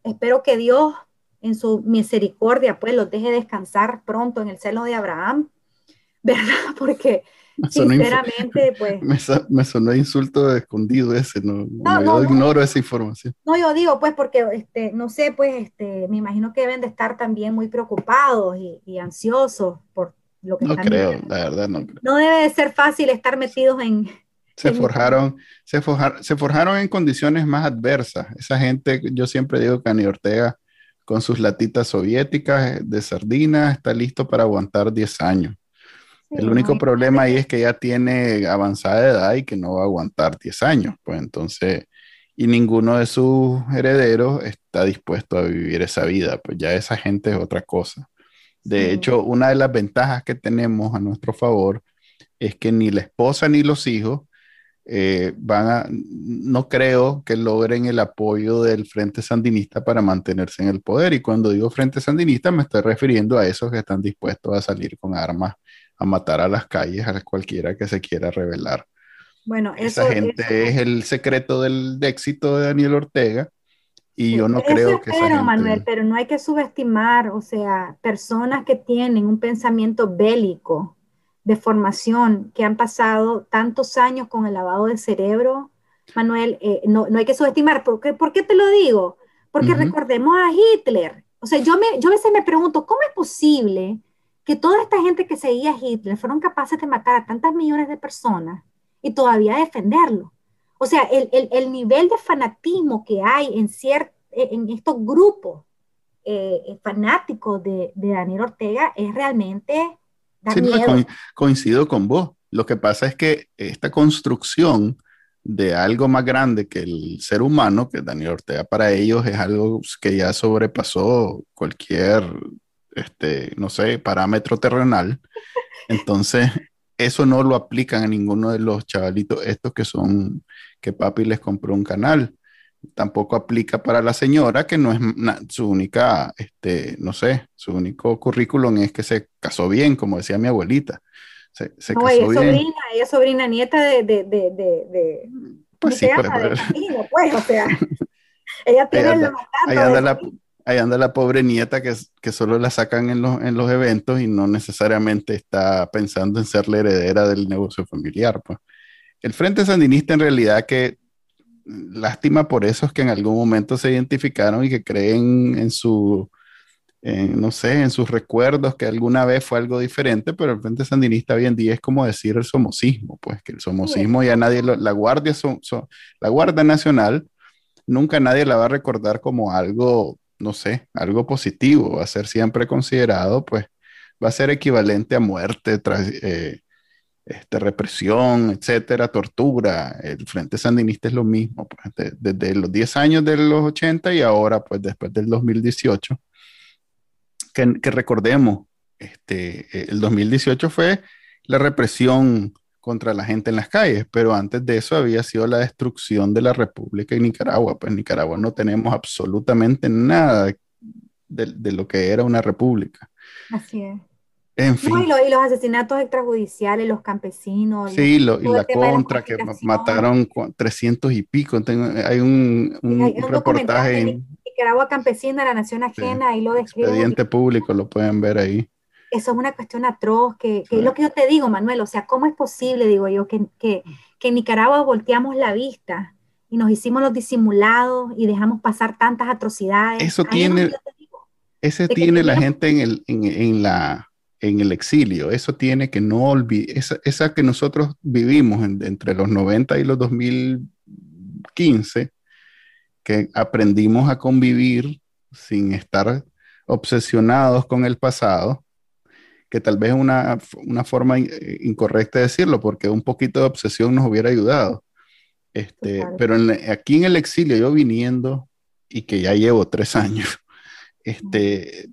espero que Dios, en su misericordia, pues los deje descansar pronto en el seno de Abraham, ¿verdad? Porque Sinceramente, pues. Me, me, sonó insulto escondido ese, no, yo ignoro esa información. No, yo digo, pues, porque, este, no sé, pues, este, me imagino que deben de estar también muy preocupados y, ansiosos por lo que no creo, la verdad, no creo. No debe de ser fácil estar metidos en. Se forjaron, se forjaron, se forjaron en condiciones más adversas. Esa gente, yo siempre digo que Ani Ortega, con sus latitas soviéticas de sardinas, está listo para aguantar 10 años el único problema ahí es que ya tiene avanzada edad y que no va a aguantar 10 años, pues entonces, y ninguno de sus herederos está dispuesto a vivir esa vida, pues ya esa gente es otra cosa. De hecho, una de las ventajas que tenemos a nuestro favor es que ni la esposa ni los hijos eh, van a, no creo que logren el apoyo del Frente Sandinista para mantenerse en el poder. Y cuando digo Frente Sandinista me estoy refiriendo a esos que están dispuestos a salir con armas a matar a las calles a cualquiera que se quiera rebelar. Bueno, esa gente es el secreto del éxito de Daniel Ortega y yo no creo que sea Manuel, pero no hay que subestimar, o sea, personas que tienen un pensamiento bélico de formación, que han pasado tantos años con el lavado de cerebro, Manuel, eh, no, no, hay que subestimar. ¿Por qué, ¿Por qué, te lo digo? Porque recordemos a Hitler. O sea, yo, me, yo a veces me pregunto, ¿cómo es posible que toda esta gente que seguía a Hitler fueron capaces de matar a tantas millones de personas y todavía defenderlo. O sea, el, el, el nivel de fanatismo que hay en, en estos grupos eh, fanáticos de, de, Daniel Ortega es realmente... sí, coincido con vos. Lo que pasa es que esta construcción de algo más grande que el ser humano, que Daniel Ortega para ellos es algo que ya sobrepasó cualquier este, no sé, parámetro terrenal. Entonces, eso no lo aplican a ninguno de los chavalitos estos que son, que papi les compró un canal. Tampoco aplica para la señora, que no es su única, este, no sé, su único currículum es que se casó bien, como decía mi abuelita. Se, no, ella es sobrina, ella es sobrina nieta de, de, de, de pues sí, pues, pues, o sea, ella tiene la, ahí anda la pobre nieta que, que solo la sacan en los, en los eventos y no necesariamente está pensando en ser la heredera del negocio familiar. Pues. El Frente Sandinista en realidad que lástima por esos que en algún momento se identificaron y que creen en su, no sé, en sus recuerdos que alguna vez fue algo diferente, pero el Frente Sandinista hoy en día es como decir el somocismo, pues que el somocismo ya nadie, la Guardia, la Guardia Nacional, nunca nadie la va a recordar como algo no sé, algo positivo, va a ser siempre considerado, pues va a ser equivalente a muerte, eh, este, represión, etcétera, tortura. El Frente Sandinista es lo mismo, pues, desde los 10 años de los 80 y ahora, pues después del 2018. Que, recordemos, este, el 2018 fue la represión contra la gente en las calles, pero antes de eso había sido la destrucción de la República y Nicaragua. Pues en Nicaragua no tenemos absolutamente nada de, lo que era una república. Así es. En fin. y, los asesinatos extrajudiciales, los campesinos. Sí, y la contra, que mataron 300 y pico. hay un, reportaje. En Nicaragua campesina, la nación ajena, y lo describe. Expediente público, lo pueden ver ahí eso es una cuestión atroz, que, es lo que yo te digo, Manuel, o sea, ¿cómo es posible, digo yo, que, que, que en Nicaragua volteamos la vista y nos hicimos los disimulados y dejamos pasar tantas atrocidades? Eso tiene, ese tiene la gente en el, en, en, la, en el exilio, eso tiene que no olvidar, esa, esa, que nosotros vivimos entre los 90 y los 2015, que aprendimos a convivir sin estar obsesionados con el pasado, que tal vez es una, una, forma eh, incorrecta de decirlo, porque un poquito de obsesión nos hubiera ayudado. Este, Pero aquí en el exilio, yo viniendo, y que ya llevo tres años, este,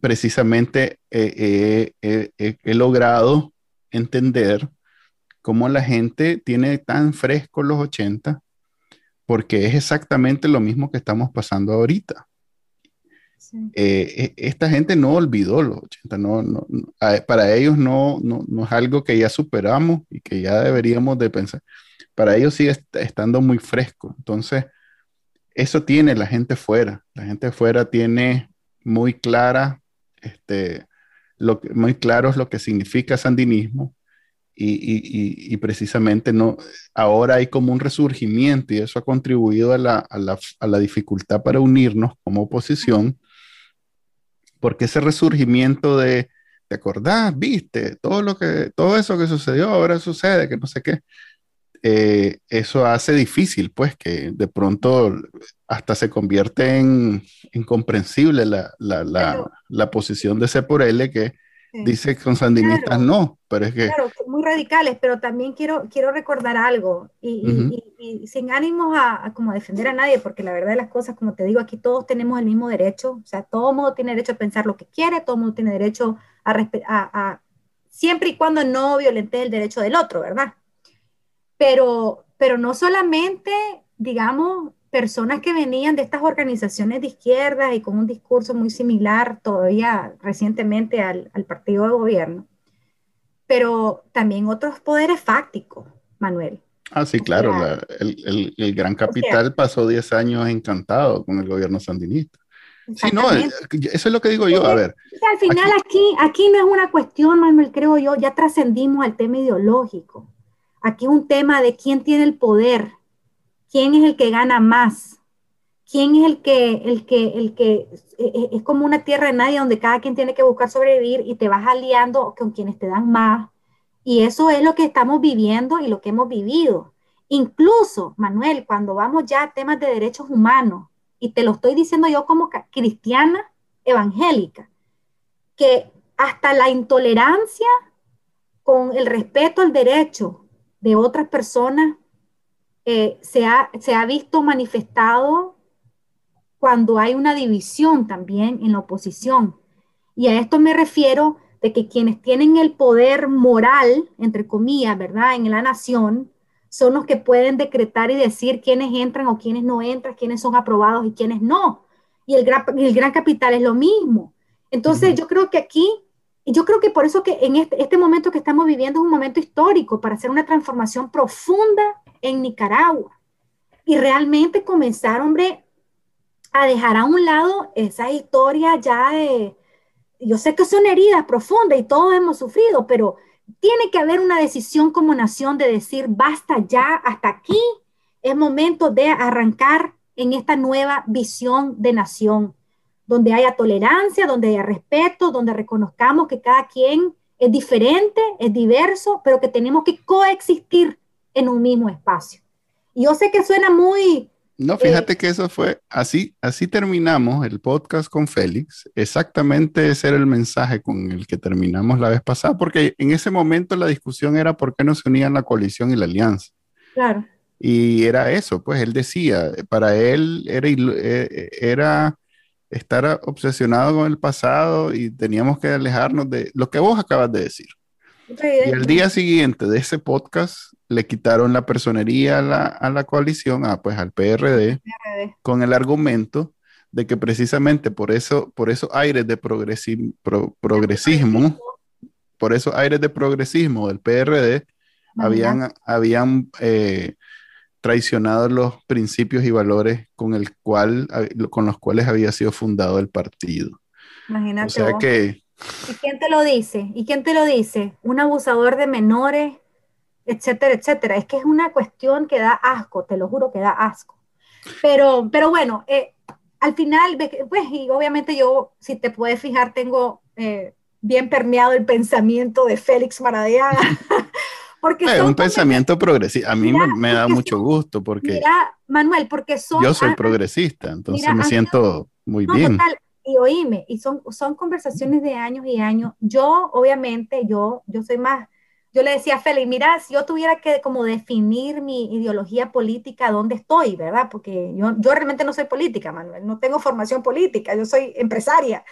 precisamente he logrado entender cómo la gente tiene tan fresco los 80, porque es exactamente lo mismo que estamos pasando ahorita. Eh, e, esta gente no olvidó los 80, no, para ellos no, no, no, es algo que ya superamos y que ya deberíamos de pensar. Para ellos sigue estando muy fresco. Entonces, eso tiene la gente fuera. La gente fuera tiene muy clara, este, lo muy claro es lo que significa sandinismo y, y, y, precisamente no, ahora hay como un resurgimiento y eso ha contribuido a la, a la, a la dificultad para unirnos como oposición porque ese resurgimiento de, ¿te acordás? ¿Viste? Todo, lo que, todo eso que sucedió ahora sucede, que no sé qué. Eh, eso hace difícil, pues, que de pronto hasta se convierte en incomprensible la, la, la, la posición de C por L que dice que con sandinistas no, pero es que... Claro, muy radicales, pero también quiero, quiero recordar algo y, y, sin ánimos a, como defender a nadie, porque la verdad de las cosas, como te digo, aquí todos tenemos el mismo derecho, o sea, todo mundo tiene derecho a pensar lo que quiere, todo mundo tiene derecho a, a, a siempre y cuando no violente el derecho del otro, ¿verdad? Pero, pero no solamente, digamos, personas que venían de estas organizaciones de izquierda y con un discurso muy similar todavía recientemente al, partido de gobierno, pero también otros poderes fácticos, Manuel. Ah, sí, claro, el, gran capital pasó 10 años encantado con el gobierno sandinista. Sí, no, eso es lo que digo yo, a ver. al final aquí, aquí, no es una cuestión, Manuel, creo yo, ya trascendimos al tema ideológico. Aquí es un tema de quién tiene el poder, quién es el que gana más, quién es el que, el que, el que e, e, es como una tierra de nadie donde cada quien tiene que buscar sobrevivir y te vas aliando con quienes te dan más. Y eso es lo que estamos viviendo y lo que hemos vivido. Incluso, Manuel, cuando vamos ya a temas de derechos humanos, y te lo estoy diciendo yo como cristiana evangélica, que hasta la intolerancia con el respeto al derecho de otras personas eh, se, ha, se ha visto manifestado cuando hay una división también en la oposición. Y a esto me refiero de que quienes tienen el poder moral, entre comillas, ¿verdad?, en la nación, son los que pueden decretar y decir quiénes entran o quiénes no entran, quiénes son aprobados y quiénes no. Y el gran, el gran capital es lo mismo. Entonces, yo creo que aquí, yo creo que por eso que en este, este momento que estamos viviendo es un momento histórico para hacer una transformación profunda en Nicaragua. Y realmente comenzar, hombre, a dejar a un lado esa historia ya de, yo sé que son heridas profundas y todos hemos sufrido, pero tiene que haber una decisión como nación de decir, basta ya, hasta aquí, es momento de arrancar en esta nueva visión de nación, donde haya tolerancia, donde haya respeto, donde reconozcamos que cada quien es diferente, es diverso, pero que tenemos que coexistir en un mismo espacio. Yo sé que suena muy... No, fíjate eh, que eso fue así, así terminamos el podcast con Félix. Exactamente ese era el mensaje con el que terminamos la vez pasada, porque en ese momento la discusión era por qué no se unían la coalición y la alianza. Claro. Y era eso, pues él decía, para él era, eh, era estar obsesionado con el pasado y teníamos que alejarnos de lo que vos acabas de decir. Y al día siguiente de ese podcast le quitaron la personería a la, a la coalición, a, pues al PRD, con el argumento de que precisamente por eso, por esos aires de progresismo, por esos aires de progresismo del PRD, habían, habían eh, traicionado los principios y valores con, el cual, con los cuales había sido fundado el partido. Imagínate. O sea que... ¿Y quién te lo dice? ¿Y quién te lo dice? Un abusador de menores, etcétera, etcétera. Es que es una cuestión que da asco, te lo juro que da asco. Pero, pero bueno, eh, al final, pues, y obviamente yo, si te puedes fijar, tengo eh, bien permeado el pensamiento de Félix Maradiaga. porque es un pensamiento progresista. A mí me, da mucho gusto porque... Mira, Manuel, porque son... Yo soy progresista, entonces me siento muy bien. y oíme, y son, son conversaciones de años y años. Yo, obviamente, yo, yo soy más yo le decía a Félix, mira, si yo tuviera que como definir mi ideología política, ¿dónde estoy, verdad? Porque yo, yo realmente no soy política, Manuel, no tengo formación política, yo soy empresaria.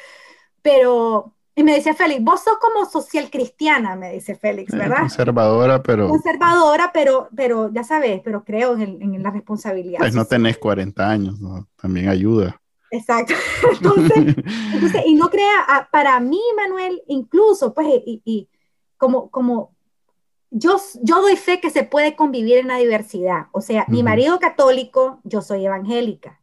Pero, y me decía Félix, vos sos como social cristiana, me dice Félix, eh, ¿verdad? conservadora, pero... Conservadora, pero, pero ya sabes, pero creo en, en la responsabilidad. Pues no tenés 40 años, también ayuda. Exacto. Entonces, y no crea, para mí, Manuel, incluso, pues, y, y como, como yo, yo doy fe que se puede convivir en la diversidad. O sea, mi marido católico, yo soy evangélica.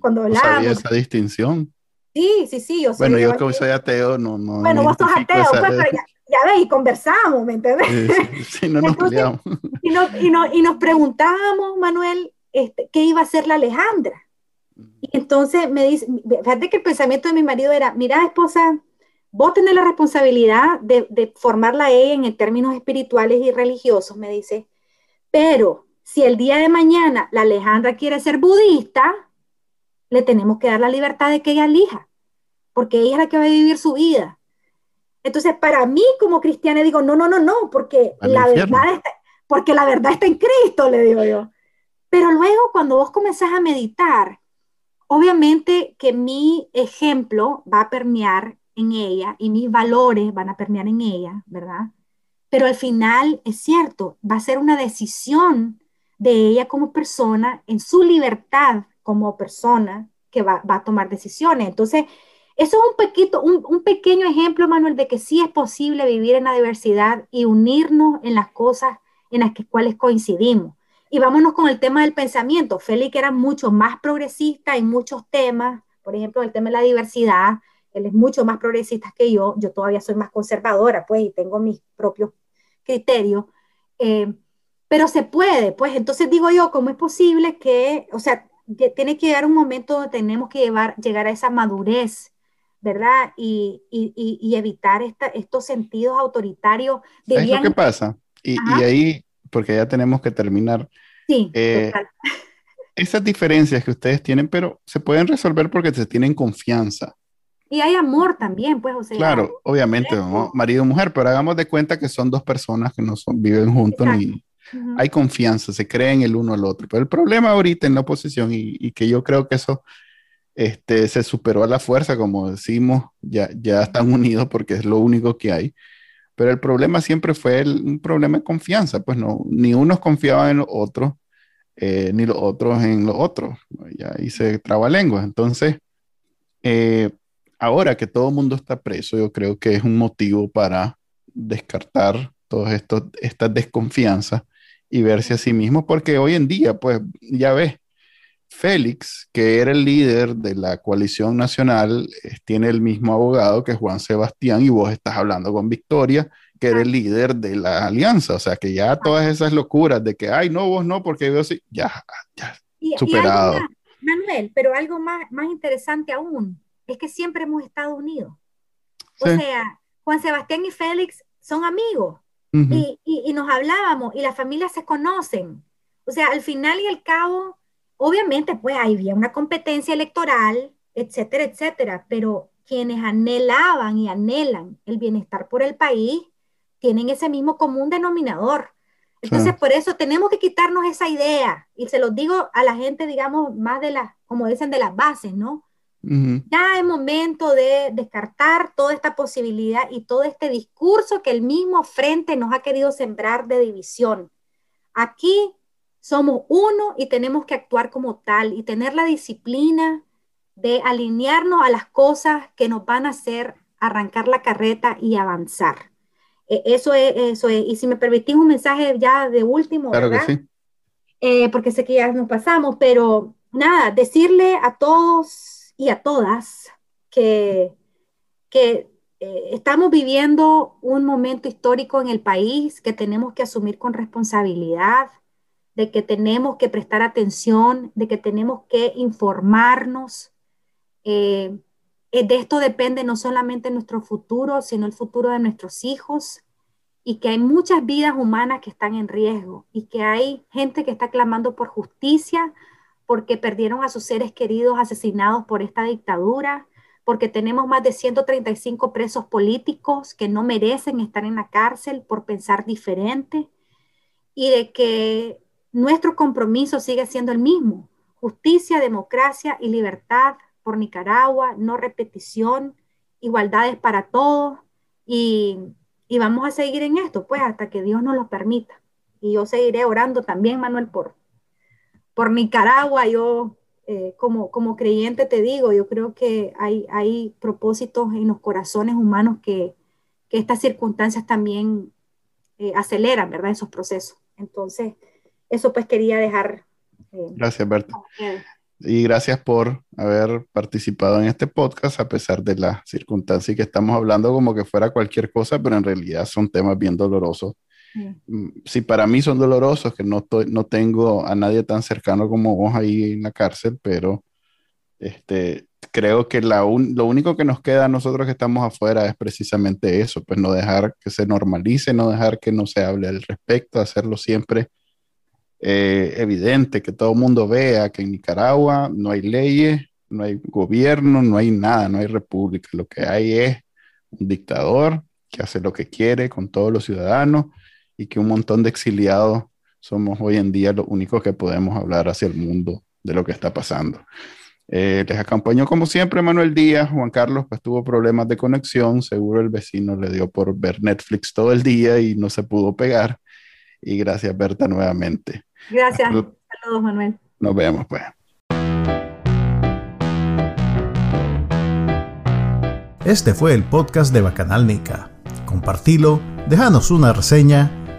Cuando hablamos... esa distinción? Sí, sí, sí. Yo soy bueno, yo que soy ateo, no. no bueno, vos sos ateo, pues, pero ya, ya ves, y conversamos, ¿me entiendes? Sí, no nos peleamos. Y, y, y, nos preguntábamos, Manuel, este, qué iba a hacer la Alejandra. Y entonces me dice, fíjate que el pensamiento de mi marido era, mira, esposa, vos tenés la responsabilidad de, formarla a ella en términos espirituales y religiosos, me dice, pero si el día de mañana la Alejandra quiere ser budista, le tenemos que dar la libertad de que ella elija, porque ella es la que va a vivir su vida. Entonces, para mí como cristiana digo, no, no, no, no, porque la verdad está, porque la verdad está en Cristo, le digo yo. Pero luego cuando vos comenzás a meditar, obviamente que mi ejemplo va a permear en ella y mis valores van a permear en ella, ¿verdad? Pero al final es cierto, va a ser una decisión de ella como persona, en su libertad como persona, que va, a tomar decisiones. Entonces, eso es un, un, pequeño ejemplo, Manuel, de que sí es posible vivir en la diversidad y unirnos en las cosas en las que, cuales coincidimos. Y vámonos con el tema del pensamiento. Félix era mucho más progresista en muchos temas, por ejemplo, el tema de la diversidad, él es mucho más progresista que yo, yo todavía soy más conservadora, pues, y tengo mis propios criterios, eh, pero se puede, pues, entonces digo yo, ¿cómo es posible que, o sea, tiene que llegar un momento donde tenemos que llevar, llegar a esa madurez, ¿verdad? Y, y, y evitar esta, estos sentidos autoritarios. De ¿Sabes lo que pasa? Y, y, ahí, porque ya tenemos que terminar. Sí, eh, total. Esas diferencias que ustedes tienen, pero se pueden resolver porque se tienen confianza. Y hay amor también, pues, o sea. Claro, obviamente, marido y mujer, pero hagamos de cuenta que son dos personas que no son, viven juntos ni hay confianza, se creen el uno al otro. Pero el problema ahorita en la oposición, y, que yo creo que eso este, se superó a la fuerza, como decimos, ya, ya están unidos porque es lo único que hay. Pero el problema siempre fue un problema de confianza, pues no, ni unos confiaban en los otros, eh, ni los otros en los otros. Ya ahí se traba lengua. Entonces, eh, ahora que todo el mundo está preso, yo creo que es un motivo para descartar todas estas desconfianzas y verse a sí mismo, porque hoy en día, pues ya ves, Félix, que era el líder de la coalición nacional, tiene el mismo abogado que Juan Sebastián y vos estás hablando con Victoria, que era el líder de la alianza, o sea que ya todas esas locuras de que, ay, no, vos no, porque yo sí, ya, ya, superado. Manuel, pero algo más, más interesante aún, es que siempre hemos estado unidos. O sea, Juan Sebastián y Félix son amigos y, y, nos hablábamos y las familias se conocen. O sea, al final y al cabo, obviamente, pues había una competencia electoral, etcétera, etcétera, pero quienes anhelaban y anhelan el bienestar por el país tienen ese mismo común denominador. Entonces, por eso tenemos que quitarnos esa idea, y se los digo a la gente, digamos, más de las, como dicen, de las bases, ¿no? Ya es momento de descartar toda esta posibilidad y todo este discurso que el mismo frente nos ha querido sembrar de división. Aquí somos uno y tenemos que actuar como tal y tener la disciplina de alinearnos a las cosas que nos van a hacer arrancar la carreta y avanzar. E, eso es, eso es. Y si me permitís un mensaje ya de último, claro Que sí. Eh, porque sé que ya nos pasamos, pero nada, decirle a todos y a todas que, que eh, estamos viviendo un momento histórico en el país que tenemos que asumir con responsabilidad, de que tenemos que prestar atención, de que tenemos que informarnos. Eh, eh, de esto depende no solamente nuestro futuro, sino el futuro de nuestros hijos y que hay muchas vidas humanas que están en riesgo y que hay gente que está clamando por justicia, porque perdieron a sus seres queridos asesinados por esta dictadura, porque tenemos más de 135 presos políticos que no merecen estar en la cárcel por pensar diferente y de que nuestro compromiso sigue siendo el mismo, justicia, democracia y libertad por Nicaragua, no repetición, igualdades para todos y, y vamos a seguir en esto, pues hasta que Dios nos lo permita. Y yo seguiré orando también, Manuel, por, por Nicaragua, yo eh, como, como creyente te digo, yo creo que hay, hay propósitos en los corazones humanos que, que estas circunstancias también eh, aceleran, ¿verdad? Esos procesos. Entonces, eso pues quería dejar. Eh, gracias, Berta. Y gracias por haber participado en este podcast a pesar de las circunstancias que estamos hablando como que fuera cualquier cosa, pero en realidad son temas bien dolorosos Mm, si para mí son dolorosos, que no, estoy, no tengo a nadie tan cercano como vos ahí en la cárcel, pero este, creo que la lo único que nos queda a nosotros que estamos afuera es precisamente eso, pues no dejar que se normalice, no dejar que no se hable al respecto, hacerlo siempre eh, evidente, que todo el mundo vea que en Nicaragua no hay leyes, no hay gobierno, no hay nada, no hay república, lo que hay es un dictador que hace lo que quiere con todos los ciudadanos y que un montón de exiliados somos hoy en día los únicos que podemos hablar hacia el mundo de lo que está pasando. Eh, les acompañó como siempre Manuel Díaz, Juan Carlos pues tuvo problemas de conexión, seguro el vecino le dio por ver Netflix todo el día y no se pudo pegar. Y gracias Berta nuevamente. Gracias, saludos Manuel. Nos vemos pues. Este fue el podcast de Bacanal Nica. Compartilo, déjanos una reseña